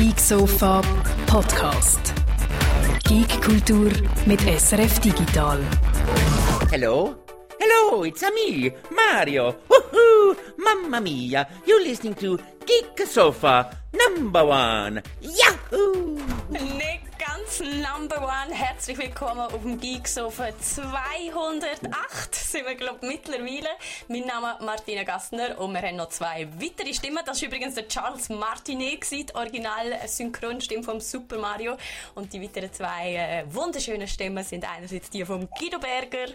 Geek Sofa Podcast. Geek Kultur mit SRF Digital. Hello? Hello, it's a me, Mario. Woohoo! Mamma mia! You're listening to Geek Sofa number one. Yahoo! Ganz number one. Herzlich willkommen auf dem Geeksofa 208 sind wir, glaube mittlerweile. Mein Name ist Martina Gassner und wir haben noch zwei weitere Stimmen. Das war übrigens der Charles Martinet, die Original-Synchronstimme vom Super Mario. Und die weiteren zwei äh, wunderschönen Stimmen sind einerseits die vom Guido Berger.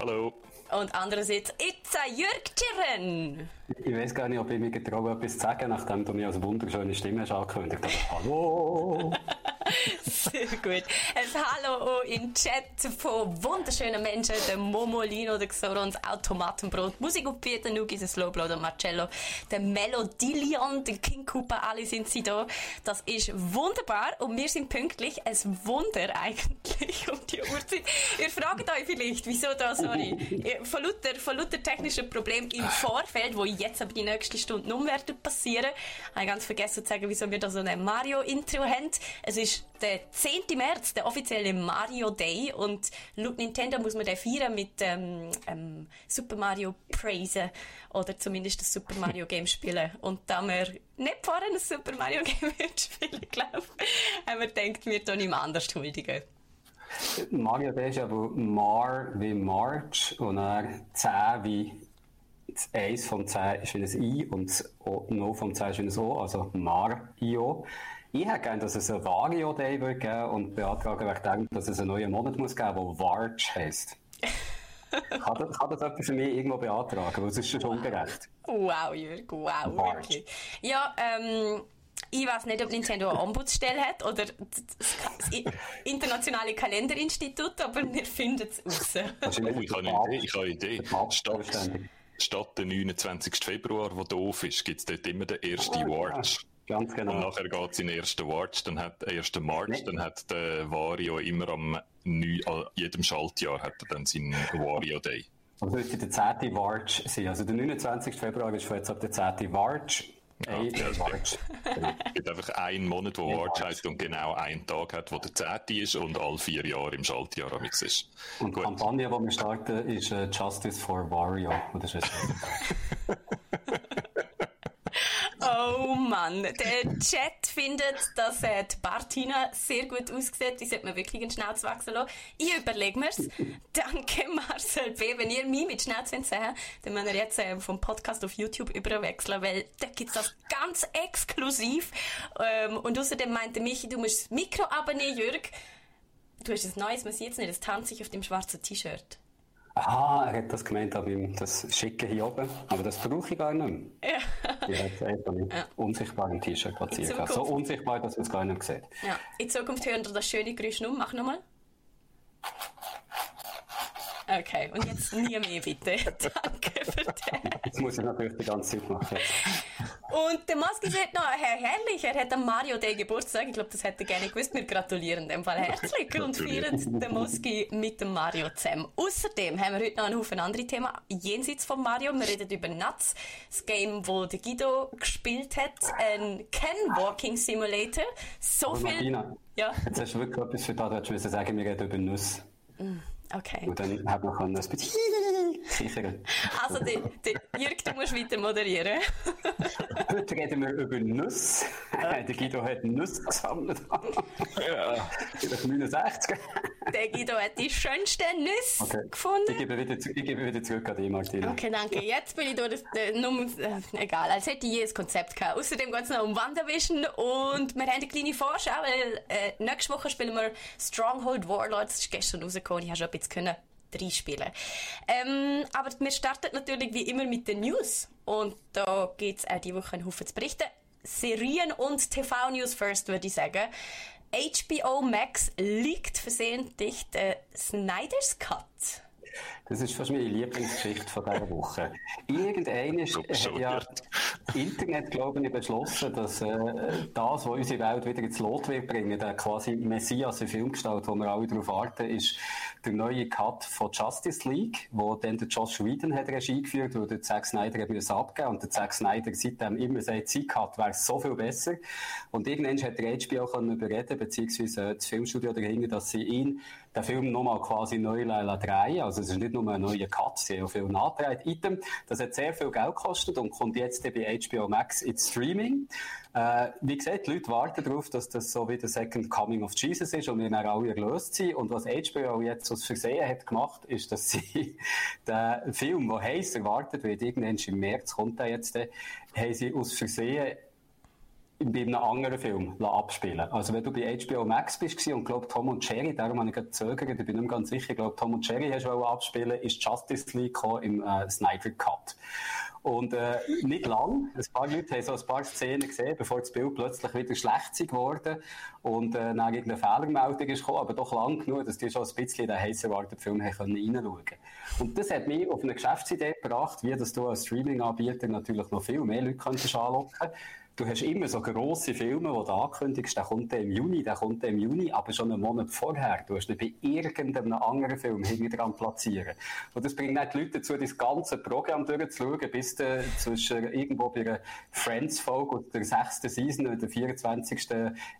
Hallo. Und andererseits Itza Jürg Tschirren. Ich weiß gar nicht, ob ich mich getraue, etwas zu sagen, nachdem du mich als wunderschöne Stimme hast angekündigt hast. Hallo! Sehr gut. Ein Hallo auch im Chat von wunderschönen Menschen, der Momolino, der Xorons Automatenbrot, Musik auf Peter Nugi, der Slowblow, der Marcello, der Melodillion, der King Cooper, alle sind sie da. Das ist wunderbar und wir sind pünktlich. Ein Wunder eigentlich um die Uhrzeit. Ihr fragt euch vielleicht, wieso da, sorry, von lauter, von lauter technischen Problemen im Vorfeld, wo jetzt aber die nächste Stunde noch werden passieren. Habe ich ganz vergessen zu sagen, wieso wir da so ein Mario-Intro haben. Es ist der 10. März, der offizielle Mario Day und laut Nintendo muss man den feiern mit ähm, ähm, Super Mario Praise oder zumindest das Super Mario Game spielen. Und da wir nicht vorher ein Super Mario Game spielen, glaube ich, haben wir gedacht, wir tun ihm anders huldigen. Mario Day ist aber Mar wie March und dann 10 wie das 1 vom 10 ist wie ein I und das No vom 10 ist wie ein O, also Mario. Ich hätte gerne, dass es ein Vario Day wird geben und beantrage wegen dass es einen neuen Monat muss geben, der Varch heisst. kann, das, kann das jemand für mich irgendwo beantragen? Weil es ist schon ungerecht. Wow, Jürg, wow, wirklich. Ja, ähm, ich weiß nicht, ob Nintendo eine Ombudsstelle hat oder das internationale Kalenderinstitut, aber wir finden es raus. Oh, ich habe eine Idee. Ich habe eine Idee. Statt der 29. Februar, der doof ist, gibt es dort immer den ersten Watch. Ganz genau. Und nachher geht es in den ersten Watch, dann hat der erste March, nee. dann hat der Wario immer am 9, jedem Schaltjahr hat er dann seinen Wario Day. Also müsste der 10. March sein. Also der 29. Februar ist von jetzt ab der 10. March. Ja, ja, es gibt einfach einen Monat, wo March heisst und genau einen Tag hat, wo der 10. ist und alle vier Jahre im Schaltjahr am ist. Und die Kampagne, die wir starten, ist uh, Justice for Wario. Das ist Oh Mann, der Chat findet, dass äh, die Bartina sehr gut aussieht. Die sollte man wirklich in Schnauz wachsen lassen. Ich überlege mir's. Danke Marcel B. Wenn ihr mich mit Schnauz sehen dann müsst ihr jetzt äh, vom Podcast auf YouTube überwechseln, weil da gibt's das ganz exklusiv. Ähm, und außerdem meinte Michi, du musst das Mikro abnehmen, Jürg. Du hast ein neues, man sieht es nicht, das tanzt sich auf dem schwarzen T-Shirt. Aha, er hat das gemeint, aber das Schicke hier oben. Aber das brauche ich gar nicht mehr. Ja. Ich habe einfach mit ja. unsichtbarem T-Shirt platziert. So unsichtbar, dass man es gar nicht sieht. Ja. In Zukunft hören wir das schöne Geräusch noch. Mach nochmal. Okay, und jetzt nie mehr bitte. Danke für das. Das muss ich natürlich die ganze Zeit machen. Und der Moski sagt noch, Herr Herrlich, er hat am Mario Day Geburtstag. Ich glaube, das hätte er gerne gewusst. Wir gratulieren in dem Fall herzlich und feiern den Moski mit dem Mario zusammen. Außerdem haben wir heute noch einen Haufen andere Themen jenseits von Mario. Wir reden über Nuts, das Game, wo der Guido gespielt hat. Ein Ken Walking Simulator. So Aber viel. Martina, ja. Jetzt hast du wirklich etwas für da, du sagen, wir reden über Nüsse. Mm. Okay. Und dann hat man ein bisschen kichern. Also, die, die, Jürg, du musst weiter moderieren. Heute reden wir über Nüsse. Okay. Der Guido hat Nüsse gesammelt. ja. 69. Der Guido hat die schönsten Nüsse okay. gefunden. Ich gebe, wieder, ich gebe wieder zurück an dich, Martina. Okay, danke. Jetzt bin ich durch das, äh, Nummer, äh, egal, als hätte ich jedes Konzept gehabt. Außerdem geht es noch um WandaVision und wir haben eine kleine Vorschau, weil äh, nächste Woche spielen wir Stronghold Warlords. Das ist gestern rausgekommen. Ich habe schon bisschen können reinspielen. Ähm, aber wir starten natürlich wie immer mit den News. Und da gibt es auch diese Woche einen Haufen zu berichten. Serien und TV-News first, würde ich sagen. HBO Max liegt versehentlich der Snyder's Cut. Das ist fast meine Lieblingsgeschichte von dieser Woche. Irgendeiner hat ja Internet, glaube ich, beschlossen, dass äh, das, was unsere Welt wieder ins Lot wird bringen, der quasi Messias in Filmgestalt, wo wir alle darauf warten, ist der neue Cut von Justice League, wo dann der Josh Whedon hat Regie geführt, wo der Zack Snyder hat müssen abgeben und der Zack Snyder seitdem immer sagt, sein Cut wäre so viel besser. Und irgendwann hat der HBO können überreden, beziehungsweise das Filmstudio dahinter, dass sie ihn den Film nochmal quasi neu drehen Also es ist nicht nur ein neuer Cut, sie haben viel nachgedreht. Item, das hat sehr viel Geld gekostet und kommt jetzt bei HBO Max ins Streaming. Äh, wie gesagt, die Leute warten darauf, dass das so wie der Second Coming of Jesus ist und wir dann alle erlöst sind. Und was HBO jetzt aus Versehen hat gemacht, ist, dass sie den Film, der heiß erwartet wird, irgendwann im März kommt er jetzt, haben sie aus Versehen bei einem anderen Film abspielen Also wenn du bei HBO Max bist und glaub Tom und Jerry, darum habe ich gezögert, ich bin nicht mehr ganz sicher, ich glaube Tom und Jerry hast du abspielen, ist Justice League im äh, Snyder Cut. Und äh, nicht lang. Ein paar Leute haben so ein paar Szenen gesehen, bevor das Bild plötzlich wieder schlecht geworden und äh, dann irgendeine Fehlermeldung ist gekommen, aber doch lang genug, dass die schon ein bisschen in den heiß erwarteten Film haben reinschauen Und das hat mich auf eine Geschäftsidee gebracht, wie dass du als Streaming-Anbieter natürlich noch viel mehr Leute anlocken könntest du hast immer so grosse Filme, die du ankündigst, der kommt im Juni, der kommt im Juni, aber schon einen Monat vorher. Du hast nicht bei irgendeinem anderen Film hinten dran platzieren. Und das bringt nicht die Leute dazu, das ganze Programm durchzuschauen, bis du zwischen irgendwo bei einer Friends-Folge oder der sechsten Season oder der 24.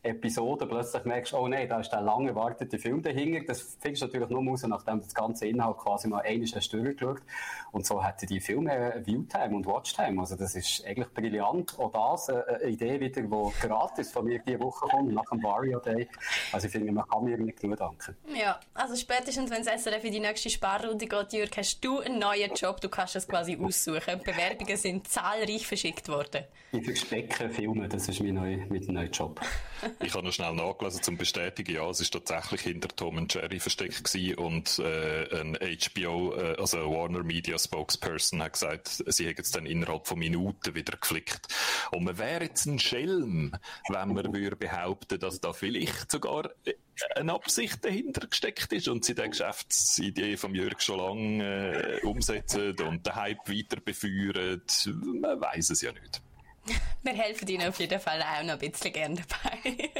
Episode plötzlich merkst, oh nein, da ist der lange erwartete Film dahinter. Das findest du natürlich nur raus, nachdem das ganze Inhalt quasi mal einmal hast durchgeschaut. Und so hätten die Filme Viewtime und Watchtime. Also das ist eigentlich brillant. Auch das, äh, eine Idee wieder, die gratis von mir diese Woche kommt, nach dem Vario Day. Also ich finde, man kann mir nicht genug danken. Ja, also spätestens, wenn es SRF in die nächste Sparrunde geht, Jürg, hast du einen neuen Job, du kannst es quasi aussuchen. Bewerbungen sind zahlreich verschickt worden. Ich verstecke Filme, das ist mein neuer, mein neuer Job. ich habe noch schnell nachgelesen, zum bestätigen, ja, es ist tatsächlich hinter Tom und Jerry versteckt gewesen und äh, ein HBO, äh, also ein Warner Media Spokesperson hat gesagt, sie hätten es dann innerhalb von Minuten wieder geflickt. Und man wäre jetzt ein Schelm, wenn man würde behaupten, dass da vielleicht sogar eine Absicht dahinter gesteckt ist und sie die Geschäftsidee von Jörg schon lange äh, umsetzen und den Hype weiter befeuern. Man weiß es ja nicht. Wir helfen Ihnen auf jeden Fall auch noch ein bisschen gerne dabei,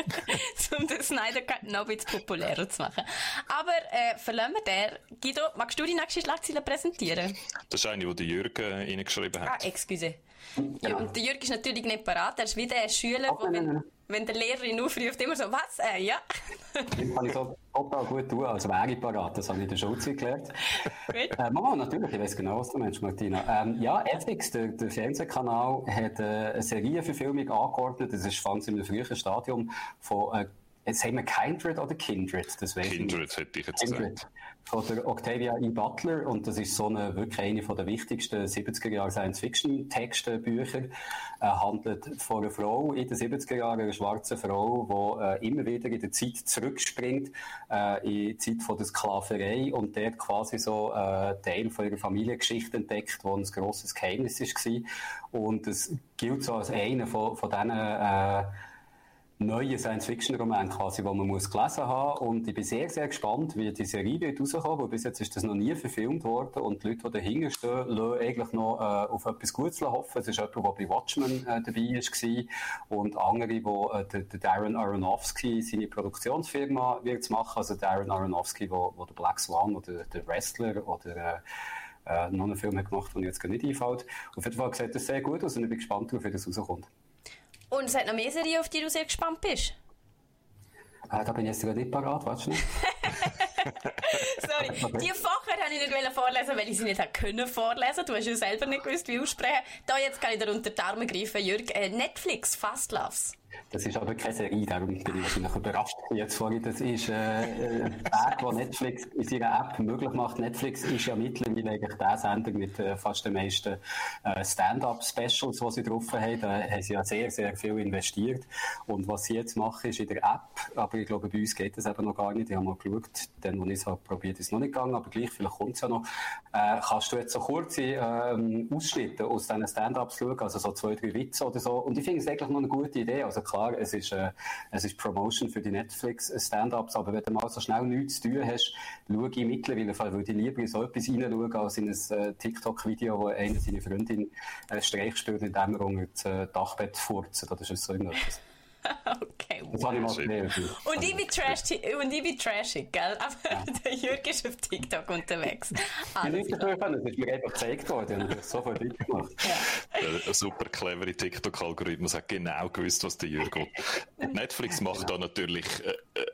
um den Snyder Cut noch ein bisschen populärer zu machen. Aber äh, verlassen wir den. Guido, magst du die nächste Schlagzeile präsentieren? Das ist eine, die Jürgen reingeschrieben hat. Ah, excuse. Ja, und der Jürg ist natürlich nicht parat. Er ist wieder ein Schüler, der, wenn, wenn der Lehrer ihn aufruft, immer so, was? Äh, ja. das kann ich so total gut tun, als wäre ich parat. Das habe ich in der Schulzeit gelernt. äh, Mama, natürlich, ich weiß genau, was du meinst, Martina. Ähm, ja, FX, der, der Fernsehkanal, hat äh, eine Serienverfilmung angeordnet. Das ist fand in einem frühen Stadium von äh, Jetzt haben wir Kindred oder Kindred? Das Kindred hätte ich jetzt Kindred. gesagt von der Octavia E. Butler und das ist so eine, wirklich eine von der wichtigsten 70er Jahre Science-Fiction-Textbücher. Äh, handelt von einer Frau in den 70er Jahren, einer schwarzen Frau, die äh, immer wieder in der Zeit zurückspringt, äh, in die Zeit von der Sklaverei und dort quasi so äh, Teil von ihrer Familiengeschichte entdeckt, wo ein grosses Geheimnis war. Und es gilt so als einer von, von diesen äh, neuen Science-Fiction-Roman quasi, den man muss gelesen haben Und ich bin sehr, sehr gespannt, wie die Serie wird rauskommen, weil bis jetzt ist das noch nie verfilmt worden und die Leute, die dahinter stehen, lassen eigentlich noch äh, auf etwas Gutes hoffen. Es ist jemand, der bei Watchmen äh, dabei war und andere, die äh, der, der Darren Aronofsky seine Produktionsfirma wird machen. Also Darren Aronofsky, wo, wo der Black Swan oder der Wrestler oder äh, äh, noch einen Film hat gemacht, den jetzt gar nicht einfällt. Auf jeden Fall sieht das sehr gut aus und ich bin gespannt wie das rauskommt. Und es hat noch mehr Serien, auf die du sehr gespannt bist? Äh, da bin ich jetzt gerade nicht parat, warte schnell. Sorry, die vorher habe ich nicht vorlesen, weil ich sie nicht können vorlesen. Du hast ja selber nicht gewusst, wie aussprechen. Da jetzt kann ich dir unter die Arme greifen, Jürg. Äh, Netflix, Fast Loves. Das ist aber keine Serie, darum bin ich wahrscheinlich überrascht jetzt vorhin. Das ist äh, ein Weg, den Netflix in seiner App möglich macht. Netflix ist ja mittlerweile eigentlich der Sender mit äh, fast den meisten äh, Stand-up-Specials, die sie drauf haben. Da haben sie ja sehr, sehr viel investiert. Und was sie jetzt machen, ist in der App, aber ich glaube, bei uns geht das eben noch gar nicht. Ich habe mal geschaut, dann, wo ich es habe probiert, ist es noch nicht gegangen, aber gleich, vielleicht kommt es ja noch. Äh, kannst du jetzt so kurze ähm, Ausschnitte aus diesen Stand-ups schauen, also so zwei, drei Witze oder so. Und ich finde es eigentlich noch eine gute Idee. Also klar, es ist, äh, es ist Promotion für die Netflix-Stand-Ups, aber wenn du mal so schnell nichts zu tun hast, schaue ich mittlerweile, weil ich lieber in so etwas reinschauen, als in ein äh, TikTok-Video, wo einer seine Freundin äh, Streich spielt, indem er unter das äh, Dachbett furzt. Das ist so irgendetwas. Okay, Das habe ich mal wow. gesehen. Und ich bin, trash und ich bin trashig, gell? Aber der Jürg ist auf TikTok unterwegs. Ich nicht können, es ist mir einfach gezeigt worden und ich habe es sofort gemacht. Der super clevere TikTok-Algorithmus hat genau gewusst, was der Jürgen will. Netflix macht da natürlich äh, äh,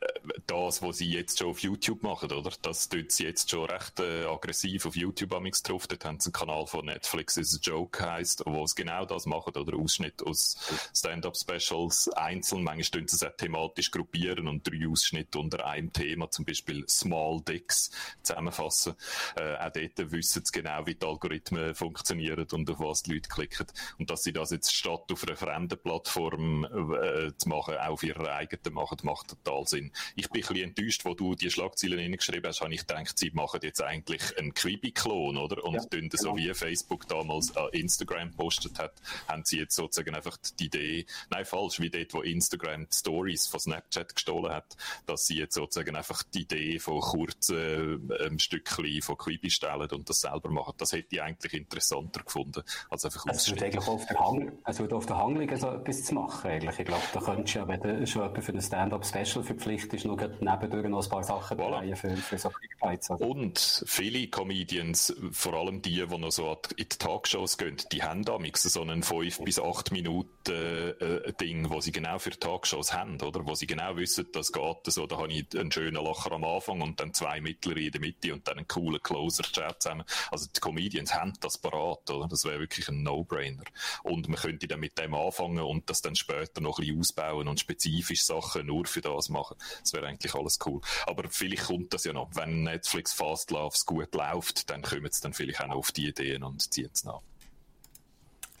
das, was sie jetzt schon auf YouTube machen, oder? Das tut sie jetzt schon recht äh, aggressiv auf YouTube amix drauf. Dort haben sie einen Kanal von Netflix, ist a Joke heisst, wo sie genau das machen, oder Ausschnitt aus Stand-Up-Specials einzeln. Manchmal tun sie es auch thematisch gruppieren und drei Ausschnitte unter einem Thema, zum Beispiel Small Dicks, zusammenfassen. Äh, auch dort wissen sie genau, wie die Algorithmen funktionieren und auf was die Leute klicken. Und dass sie das jetzt statt auf einer fremden Plattform äh, zu machen, auch auf ihrer eigenen machen, macht total Sinn. Ich bin ein bisschen enttäuscht, wo du die Schlagzeilen hineingeschrieben hast, habe ich gedacht, sie machen jetzt eigentlich einen Quibi-Klon, oder? Und Ja, tun das so genau. wie Facebook damals an Instagram postet hat, haben sie jetzt sozusagen einfach die Idee, nein, falsch, wie dort, wo Instagram Stories von Snapchat gestohlen hat, dass sie jetzt sozusagen einfach die Idee von kurzen ähm, Stückchen von Quibi stellen und das selber machen. Das hätte ich eigentlich interessanter gefunden, als einfach Es wird Ausschnitte. eigentlich auf der Hang, es wird auf der Hang liegen, so etwas zu machen, eigentlich. Ich glaube, da könntest du ja, wenn du schon jemanden für ein Stand-Up-Special verpflichtest, noch nebendurch noch ein paar Sachen Voilà. drehen für, für so Clickbites. oder? Und viele Comedians, vor allem die, die noch so in die Talkshows gehen, die haben damals so einen 5 bis 8 Minuten äh, äh, Ding, wo sie genau für Talkshows haben, oder? Wo sie genau wissen, das geht so, da habe ich einen schönen Lacher am Anfang und dann zwei mittlere in der Mitte und dann einen coolen Closer-Chat zusammen. Also die Comedians haben das parat, oder? Das wäre wirklich ein No-Brainer. Und man könnte dann mit dem anfangen und das dann später noch ein bisschen ausbauen und spezifisch Sachen nur für das machen. Das wäre eigentlich alles cool. Aber vielleicht kommt das ja noch. Wenn Netflix Fast Loves gut läuft, dann kommen sie dann vielleicht auch noch auf die Ideen und ziehen es nach.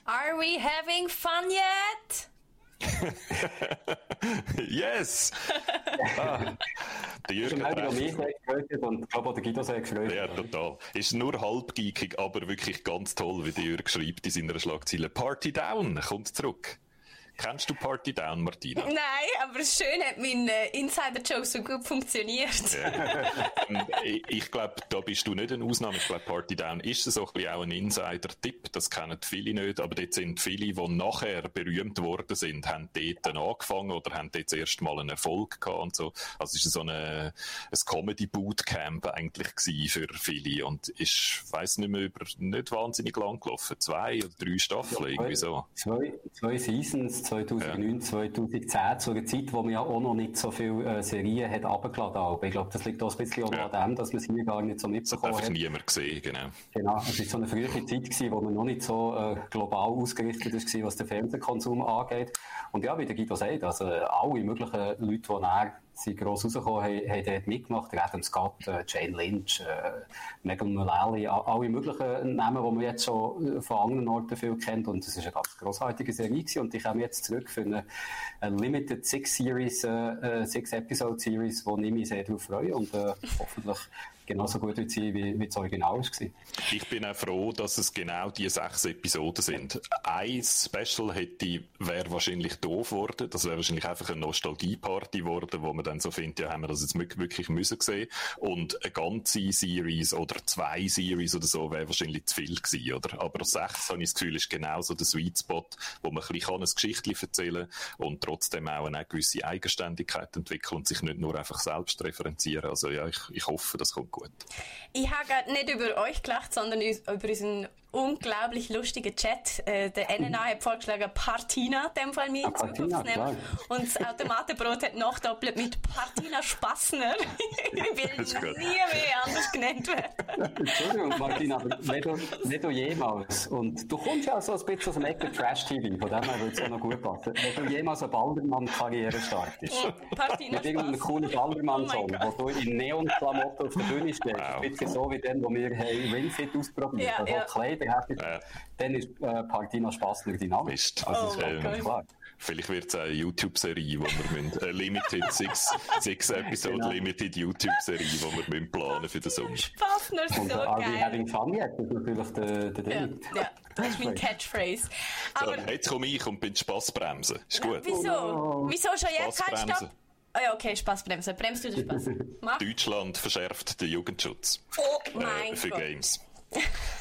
Are we having fun yet? yes! ah, der Jürgen Ich habe mich gefreut und ich glaube der Guido sehr gefreut. Ja, total. Ist nur halb geekig, aber wirklich ganz toll, wie der Jürgen schreibt in seiner Schlagzeile. Party Down kommt zurück. Kennst du Party Down, Martina? Nein, aber schön hat mein äh, Insider-Joke so gut funktioniert. Ähm, ich ich glaube, da bist du nicht eine Ausnahme. Ich glaube, Party Down ist so ein bisschen auch ein Insider-Tipp. Das kennen viele nicht, aber dort sind viele, die nachher berühmt worden sind, haben dort dann angefangen oder haben dort zuerst mal einen Erfolg gehabt und so. Also es ist so eine, ein Comedy-Bootcamp eigentlich gewesen für viele und ist, weiss nicht mehr, über nicht wahnsinnig lang gelaufen. Zwei oder drei Staffeln, irgendwie so. Zwei, zwei Seasons, 2009, 2010, zu einer Zeit, wo man ja auch noch nicht so viele äh, Serien hat runtergeladen hat. Ich glaube, das liegt auch ein bisschen Ja. an dem, dass man es hier gar nicht so Das hat mitbekommen einfach hat. niemand gesehen, genau. Genau, es war so eine frühe Zeit, gewesen, wo man noch nicht so äh, global ausgerichtet war, was den Fernsehkonsum angeht. Und ja, wie der Guido sagt, also äh, alle möglichen Leute, die näher sind gross rausgekommen haben, haben dort mitgemacht. Adam Scott, Jane Lynch, äh, Megan Mullally, alle möglichen Namen, die man jetzt schon von anderen Orten viel kennt. Und es war eine ganz grossartige Serie gewesen. Und ich komme jetzt zurück für eine, eine Limited Six Series, äh, Six Episode Series, wo ich mich sehr darauf freue und äh, genauso gut wie, wie das Original war. Ich bin auch froh, dass es genau die sechs Episoden sind. Ein Special hätte, wäre wahrscheinlich doof geworden. Das wäre wahrscheinlich einfach eine Nostalgie-Party geworden, wo man dann so findet, ja, haben wir das jetzt wirklich müssen sehen. Und eine ganze Series oder zwei Series oder so wäre wahrscheinlich zu viel gewesen, oder? Aber sechs, habe ich das Gefühl, ist genau so der Sweet Spot, wo man ein bisschen ein Geschichtchen erzählen kann und trotzdem auch eine gewisse Eigenständigkeit entwickeln und sich nicht nur einfach selbst referenzieren. Also ja, ich, ich hoffe, das kommt gut. Ich habe nicht über euch gelacht, sondern über unseren unglaublich lustigen Chat. Äh, der NNA hat vorgeschlagen, Partina, in dem Fall mir Ah, in Zukunft Partina, zu nehmen. Und das Automatenbrot hat nachdoppelt mit Partina Spassner. ich will nie mehr anders genannt werden. Entschuldigung, Martina, aber wenn du jemals, und du kommst ja so ein bisschen aus dem Ecke Trash-TV, von dem her würde es ja noch gut passen, wenn du jemals eine Baldermann-Karriere startest, Partina mit irgendeinem Spassner. coolen Baldermann-Song, Oh wo du in Neon-Klamotten auf der Bühne stehst, Wow. ein bisschen so wie den, wo wir haben Ringfit ausprobiert Ja, haben, ja. Kleider hätten, Ja. dann ist äh, Partina Spassner dynamisch. Mist. Also, Oh ist Gott. klar. Vielleicht wird es eine YouTube-Serie, wo wir müssen, eine Limited, six, six Episode genau. Limited YouTube-Serie, die wir müssen planen für den Sommer. Spaß, nur so Und geil. Are we having fun yet? Das ist natürlich der, der ja, Ding. ja, das ist mein Catchphrase. Aber so, jetzt komme ich und bin Spaßbremse. Ist gut. Wieso? Oh Wieso schon jetzt? Halt, stopp! Oh ja, okay, Spaßbremse. Bremst du den Spaß? Mach. Deutschland verschärft den Jugendschutz. Oh mein äh, für Gott. Games.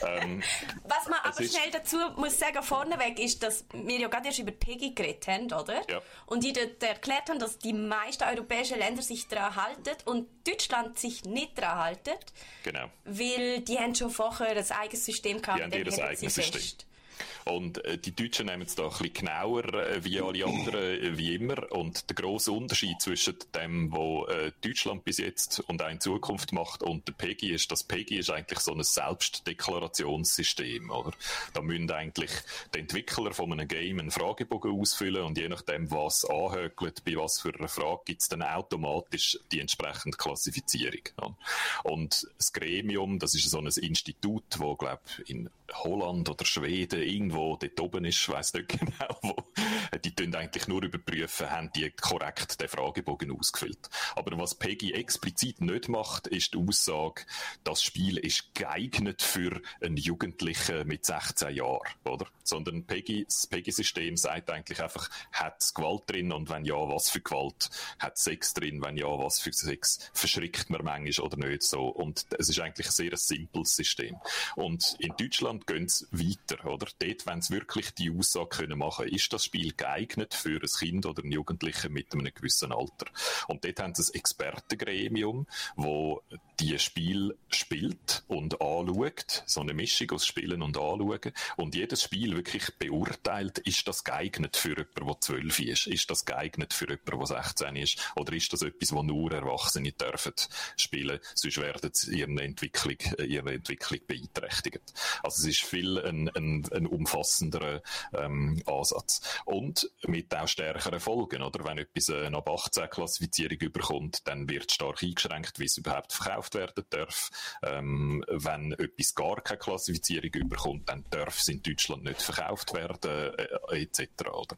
Ähm, Was man aber schnell dazu muss sagen, vorneweg ist, dass wir ja gerade erst über Peggy geredet haben, oder? Ja. Und die dort erklärt haben, dass die meisten europäischen Länder sich daran halten und Deutschland sich nicht daran halten, genau. weil die haben schon vorher ein eigenes System gehabt. Die haben ihr eigenes System. fest. Und äh, die Deutschen nehmen es da ein bisschen genauer äh, wie alle anderen, äh, wie immer. Und der grosse Unterschied zwischen dem, was Deutschland bis jetzt und auch in Zukunft macht, und der PEGI ist, dass PEGI ist eigentlich so ein Selbstdeklarationssystem, oder? Da müssen eigentlich die Entwickler von einem Game einen Fragebogen ausfüllen und je nachdem, was anhökelt, bei was für einer Frage, gibt es dann automatisch die entsprechende Klassifizierung. Ja? Und das Gremium, das ist so ein Institut, wo, glaube in Holland oder Schweden irgendwo dort oben ist, weiss nicht genau wo, die tun eigentlich nur überprüfen, haben die korrekt den Fragebogen ausgefüllt. Aber was Peggy explizit nicht macht, ist die Aussage, das Spiel ist geeignet für einen Jugendlichen mit 16 Jahren, oder? Sondern Peggy, das Peggy-System sagt eigentlich einfach, hat es Gewalt drin und wenn ja, was für Gewalt? Hat es Sex drin? Wenn ja, was für Sex? Verschrickt man manchmal oder nicht so? Und es ist eigentlich ein sehr simples System. Und in Deutschland gehen sie weiter, oder? Dort, wenn sie wirklich die Aussage können machen, ist das Spiel geeignet für ein Kind oder einen Jugendlichen mit einem gewissen Alter. Und dort haben sie ein Expertengremium, wo die Spiel spielt und anschaut, so eine Mischung aus Spielen und Anschauen, und jedes Spiel wirklich beurteilt, ist das geeignet für jemanden, der 12 ist, ist das geeignet für jemanden, der 16 ist, oder ist das etwas, wo nur Erwachsene dürfen spielen, sonst werden sie ihre Entwicklung, ihre Entwicklung beeinträchtigt. Also es ist viel ein, ein, ein umfassenderer ähm, Ansatz. Und mit auch stärkeren Folgen, oder? Wenn etwas äh, eine ab 18 Klassifizierung überkommt, dann wird stark eingeschränkt, wie es überhaupt verkauft werden darf. Ähm, wenn etwas gar keine Klassifizierung überkommt, dann darf es in Deutschland nicht verkauft werden, äh, etc. Oder?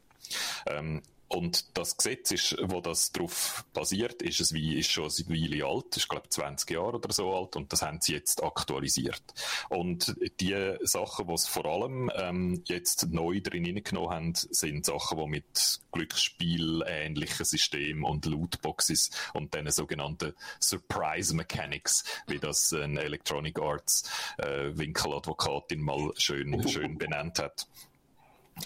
Ähm, und das Gesetz ist, wo das darauf basiert, ist es wie, ist schon eine Weile alt, ist glaube 20 Jahre oder so alt. Und das haben sie jetzt aktualisiert. Und die Sachen, die sie vor allem ähm, jetzt neu drin hineingenommen haben, sind Sachen, die mit Glücksspiel-ähnlichen Systemen und Lootboxes und den sogenannten Surprise Mechanics, wie das ein Electronic Arts äh, Winkeladvokatin mal schön, schön benannt hat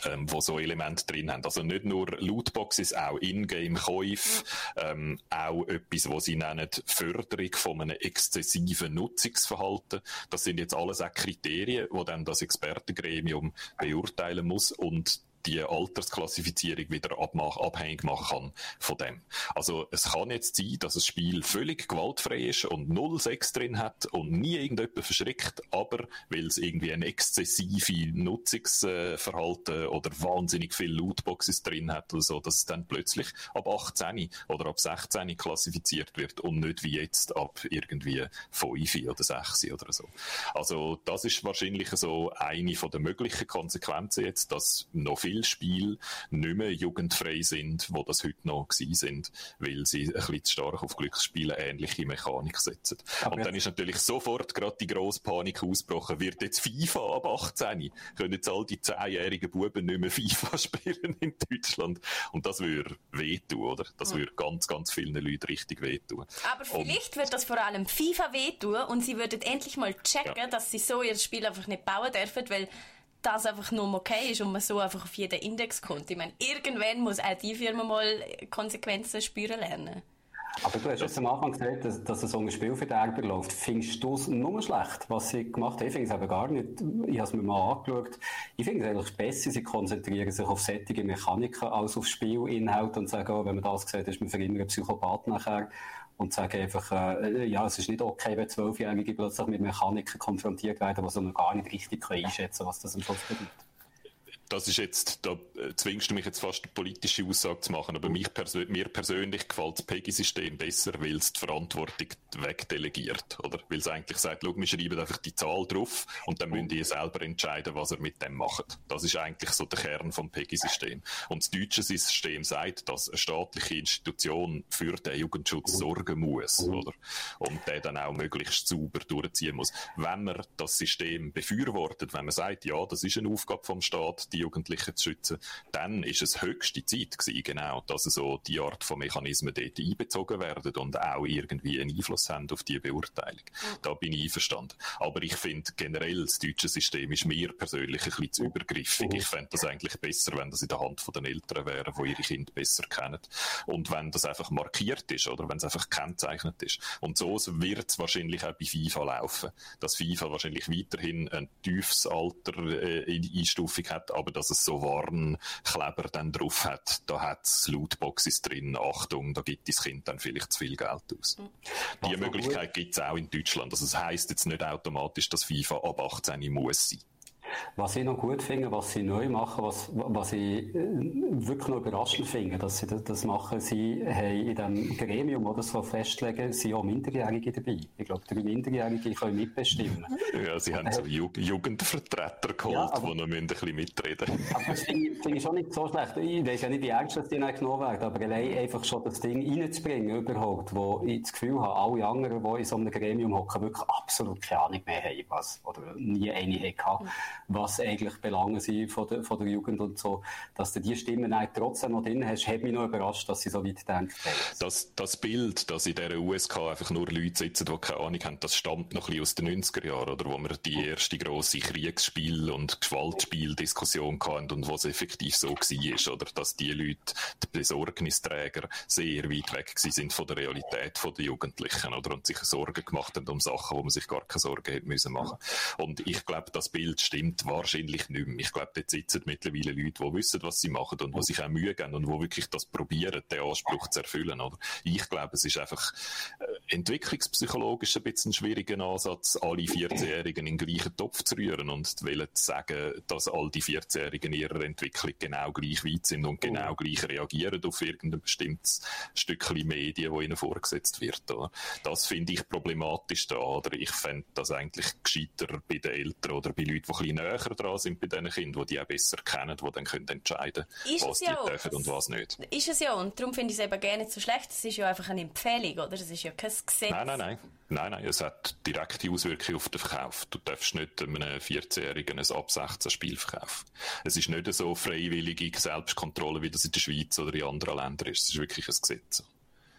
ähm, wo so Elemente drin haben. Also nicht nur Lootboxes, auch Ingame-Käufe, ähm, auch etwas, was sie nennen Förderung von einem exzessiven Nutzungsverhalten. Das sind jetzt alles auch Kriterien, wo dann das Expertengremium beurteilen muss und die Altersklassifizierung wieder abmach, abhängig machen kann von dem. Also es kann jetzt sein, dass ein Spiel völlig gewaltfrei ist und null Sex drin hat und nie irgendjemand verschrickt, aber weil es irgendwie ein exzessive Nutzungsverhalten oder wahnsinnig viele Lootboxes drin hat oder so, dass es dann plötzlich ab 18 oder ab 16 klassifiziert wird und nicht wie jetzt ab irgendwie 5 oder 6 oder so. Also das ist wahrscheinlich so eine von den möglichen Konsequenzen jetzt, dass noch viel viele Spiele nicht mehr jugendfrei sind, wo das heute noch gewesen sind, weil sie ein bisschen zu stark auf Glücksspiele ähnliche Mechanik setzen. Aber und dann ist natürlich sofort gerade die grosse Panik ausgebrochen. Wird jetzt FIFA ab 18? Können jetzt all die 10-jährigen Buben nicht mehr FIFA spielen in Deutschland? Und das würde wehtun, oder? Das würde ganz, ganz vielen Leuten richtig wehtun. Aber vielleicht wird das vor allem FIFA wehtun und sie würden endlich mal checken, Ja. dass sie so ihr Spiel einfach nicht bauen dürfen, weil das einfach nur okay ist und man so einfach auf jeden Index kommt. Ich meine, irgendwann muss auch die Firma mal Konsequenzen spüren lernen. Aber du hast jetzt am Anfang gesagt, dass, dass so ein Spielverderber läuft. Findest du es nur schlecht, was sie gemacht haben? Ich finde es eben gar nicht. Ich habe es mir mal angeschaut. Ich finde es eigentlich besser, sie konzentrieren sich auf sättige Mechaniken als auf Spielinhalt und sagen, oh, wenn man das sieht, ist man für immer ein Psychopath nachher. Und sagen einfach, äh, ja, es ist nicht okay, wenn Zwölfjährige plötzlich mit Mechaniken konfrontiert werden, die sie noch gar nicht richtig einschätzen können, was das am Schluss bedeutet. Das ist jetzt, da äh, zwingst du mich jetzt fast eine politische Aussage zu machen, aber mich persö mir persönlich gefällt das PEGI-System besser, weil es die Verantwortung wegdelegiert, oder? Weil es eigentlich sagt, schau, wir schreiben einfach die Zahl drauf und dann müssen die selber entscheiden, was er mit dem macht. Das ist eigentlich so der Kern vom PEGI-System. Und das deutsche System sagt, dass eine staatliche Institution für den Jugendschutz sorgen muss, oder? Und der dann auch möglichst sauber durchziehen muss. Wenn man das System befürwortet, wenn man sagt, ja, das ist eine Aufgabe vom Staat, die Jugendlichen zu schützen, dann ist es höchste Zeit gewesen, genau, dass so die Art von Mechanismen dort einbezogen werden und auch irgendwie einen Einfluss haben auf die Beurteilung. Da bin ich einverstanden. Aber ich finde generell, das deutsche System ist mir persönlich ein bisschen zu übergriffig. Ich fände das eigentlich besser, wenn das in der Hand der Eltern wäre, die ihre Kinder besser kennen. Und wenn das einfach markiert ist, oder wenn es einfach kennzeichnet ist. Und so wird es wahrscheinlich auch bei FIFA laufen. Dass FIFA wahrscheinlich weiterhin ein tiefes Alter äh, Einstufung hat, aber dass es so Warnkleber dann drauf hat, da hat es Lootboxes drin, Achtung, da gibt das Kind dann vielleicht zu viel Geld aus. Mhm. Die Möglichkeit gibt es auch in Deutschland. Also es heisst jetzt nicht automatisch, dass FIFA ab 18 muss sein. Was ich noch gut finde, was sie neu machen, was, was ich äh, wirklich noch überraschend finde, dass sie das, machen, sie haben in dem Gremium, das so festlegen, sind auch Minderjährige dabei. Ich glaube, drei Minderjährige können mitbestimmen. Ja, sie haben so Ju Jugendvertreter geholt, ja, aber, die noch ein bisschen mitreden Aber das finde find ich schon nicht so schlecht. Ich weiß ja nicht, wie ernst das die genommen werden, aber allein einfach schon das Ding reinzubringen überhaupt, wo ich das Gefühl habe, alle anderen, die in so einem Gremium hocken, wirklich absolut keine Ahnung mehr haben, was, oder nie eine hatten was eigentlich Belange sind von der, von der Jugend und so, dass du die Stimmen trotzdem noch drin hast, hat mich noch überrascht, dass sie so weit denkt Das, das Bild, dass in dieser USK einfach nur Leute sitzen, die keine Ahnung haben, das stammt noch ein bisschen aus den 90er Jahren, oder, wo wir die erste grosse Kriegsspiel- und Gewaltspieldiskussion hatten und wo es effektiv so war, oder, dass die Leute, die Besorgnisträger, sehr weit weg sind von der Realität der Jugendlichen, oder, und sich Sorgen gemacht haben um Sachen, wo man sich gar keine Sorgen hätte müssen. Und ich glaube, das Bild stimmt wahrscheinlich nicht mehr. Ich glaube, dort sitzen mittlerweile Leute, die wissen, was sie machen und die sich auch Mühe geben und die wirklich das probieren, den Anspruch zu erfüllen. Oder? Ich glaube, es ist einfach äh, entwicklungspsychologisch ein bisschen ein schwieriger Ansatz, alle 14-Jährigen in den gleichen Topf zu rühren und zu sagen, dass all die 14-Jährigen in ihrer Entwicklung genau gleich weit sind und genau gleich reagieren auf irgendein bestimmtes Stückchen Medien, wo ihnen vorgesetzt wird. Oder? Das finde ich problematisch da. Oder? Ich fände das eigentlich gescheiter bei den Eltern oder bei Leuten, die ein bisschen näher dran sind bei diesen Kindern, die die auch besser kennen, die dann können entscheiden können, was die ja dürfen und was nicht. Ist es ja, und darum finde ich es eben gar nicht so schlecht. Es ist ja einfach eine Empfehlung, oder? Es ist ja kein Gesetz. Nein, nein, nein. Nein, nein, es hat direkte Auswirkungen auf den Verkauf. Du darfst nicht einem 14-Jährigen ein ab 16 Spiel verkaufen. Es ist nicht so freiwillige Selbstkontrolle, wie das in der Schweiz oder in anderen Ländern ist. Es ist wirklich ein Gesetz.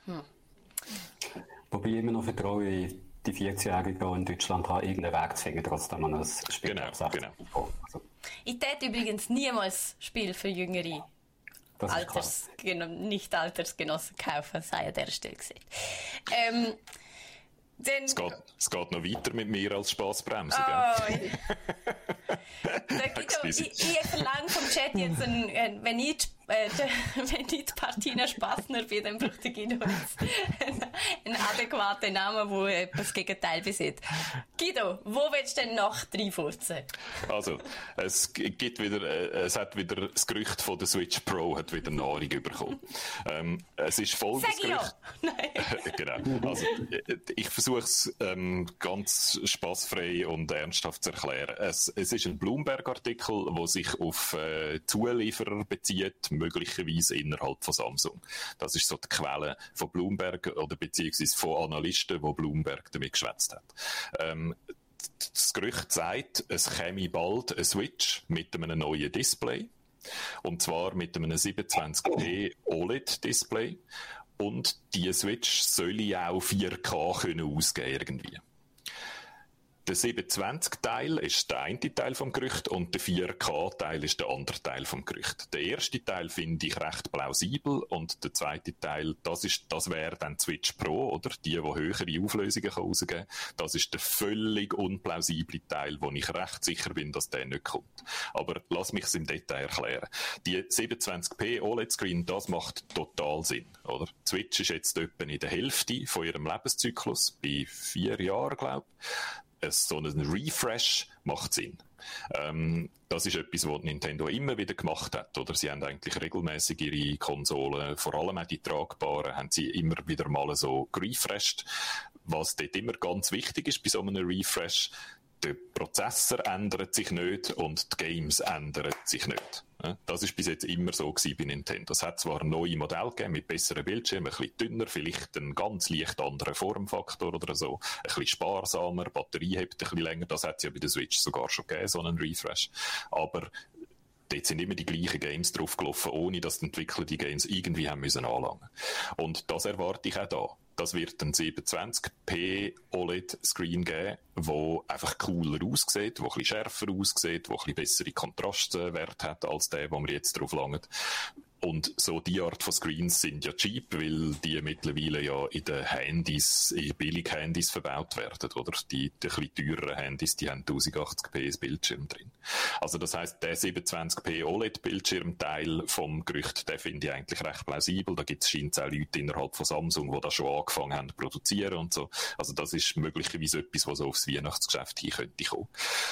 Hm. Wobei ich immer noch vertraue die 14-Jährigen in Deutschland haben, irgendeinen Weg zu finden, trotzdem man ein Spiel genau, genau. Also. Ich täte übrigens niemals Spiel für Jüngere. Alters, genau, nicht Altersgenossen kaufen, sei an der Stelle gesagt. Ähm, denn, es, geht, es geht noch weiter mit mir als Spaßbremse. Oh, ich, ich, ich verlange vom Chat jetzt, ein, ein, wenn ich äh, wenn ich die Partina Spassner bin, dann braucht der Guido jetzt einen adäquaten Namen, der etwas Gegenteil besitzt. Guido, wo willst du denn noch reinfurzen? Also, es gibt wieder, äh, es hat wieder das Gerücht von der Switch Pro hat wieder Nahrung bekommen. Ähm, es ist folgendes Sag Gerücht. Nein. genau. Also, ich versuche es ähm, ganz spaßfrei und ernsthaft zu erklären. Es, es ist ein Bloomberg-Artikel, der sich auf äh, Zulieferer bezieht, möglicherweise innerhalb von Samsung. Das ist so die Quelle von Bloomberg oder beziehungsweise von Analysten, wo Bloomberg damit geschwätzt hat. Ähm, das Gerücht sagt, es käme bald ein Switch mit einem neuen Display. Und zwar mit einem 27p OLED-Display. Und die Switch soll ja auch 4K können ausgeben irgendwie. Der 720-Teil ist der eine Teil vom Gerücht und der 4K-Teil ist der andere Teil vom Gerücht. Der erste Teil finde ich recht plausibel und der zweite Teil, das ist, das wäre dann Switch Pro, oder? Die, die höhere Auflösungen rausgeben kann. Das ist der völlig unplausible Teil, wo ich recht sicher bin, dass der nicht kommt. Aber lass mich es im Detail erklären. Die 720p OLED-Screen, das macht total Sinn, oder? Switch ist jetzt etwa in der Hälfte von ihrem Lebenszyklus, bei vier Jahren, glaube ich so ein Refresh macht Sinn. Ähm, das ist etwas, was Nintendo immer wieder gemacht hat. Oder sie haben eigentlich regelmäßig ihre Konsolen, vor allem auch die tragbaren, haben sie immer wieder mal so gerefreshed. Was dort immer ganz wichtig ist bei so einem Refresh, der Prozessor ändert sich nicht und die Games ändern sich nicht. Das ist bis jetzt immer so gewesen bei Nintendo. Es hat zwar neue Modelle gegeben mit besseren Bildschirmen, ein bisschen dünner, vielleicht einen ganz leicht anderen Formfaktor oder so, ein bisschen sparsamer, Batterie hebt ein bisschen länger, das hat es ja bei der Switch sogar schon gegeben, so einen Refresh. Aber dort sind immer die gleichen Games draufgelaufen, ohne dass die Entwickler die Games irgendwie haben müssen anlangen. Und das erwarte ich auch da. Das wird ein 720p OLED-Screen geben, wo einfach cooler aussieht, wo ein schärfer aussieht, wo ein bisschen bessere Kontrastwerte hat als der, wo wir jetzt drauf langen. Und so die Art von Screens sind ja cheap, weil die mittlerweile ja in den Handys, in Billig-Handys verbaut werden, oder? Die, die ein teureren Handys, die haben 1080p Bildschirm drin. Also das heißt, der 720p OLED-Bildschirmteil vom Gerücht, der finde ich eigentlich recht plausibel. Da gibt es scheint auch Leute innerhalb von Samsung, die da schon angefangen haben zu produzieren und so. Also das ist möglicherweise etwas, was so aufs Weihnachtsgeschäft hin könnte kommen.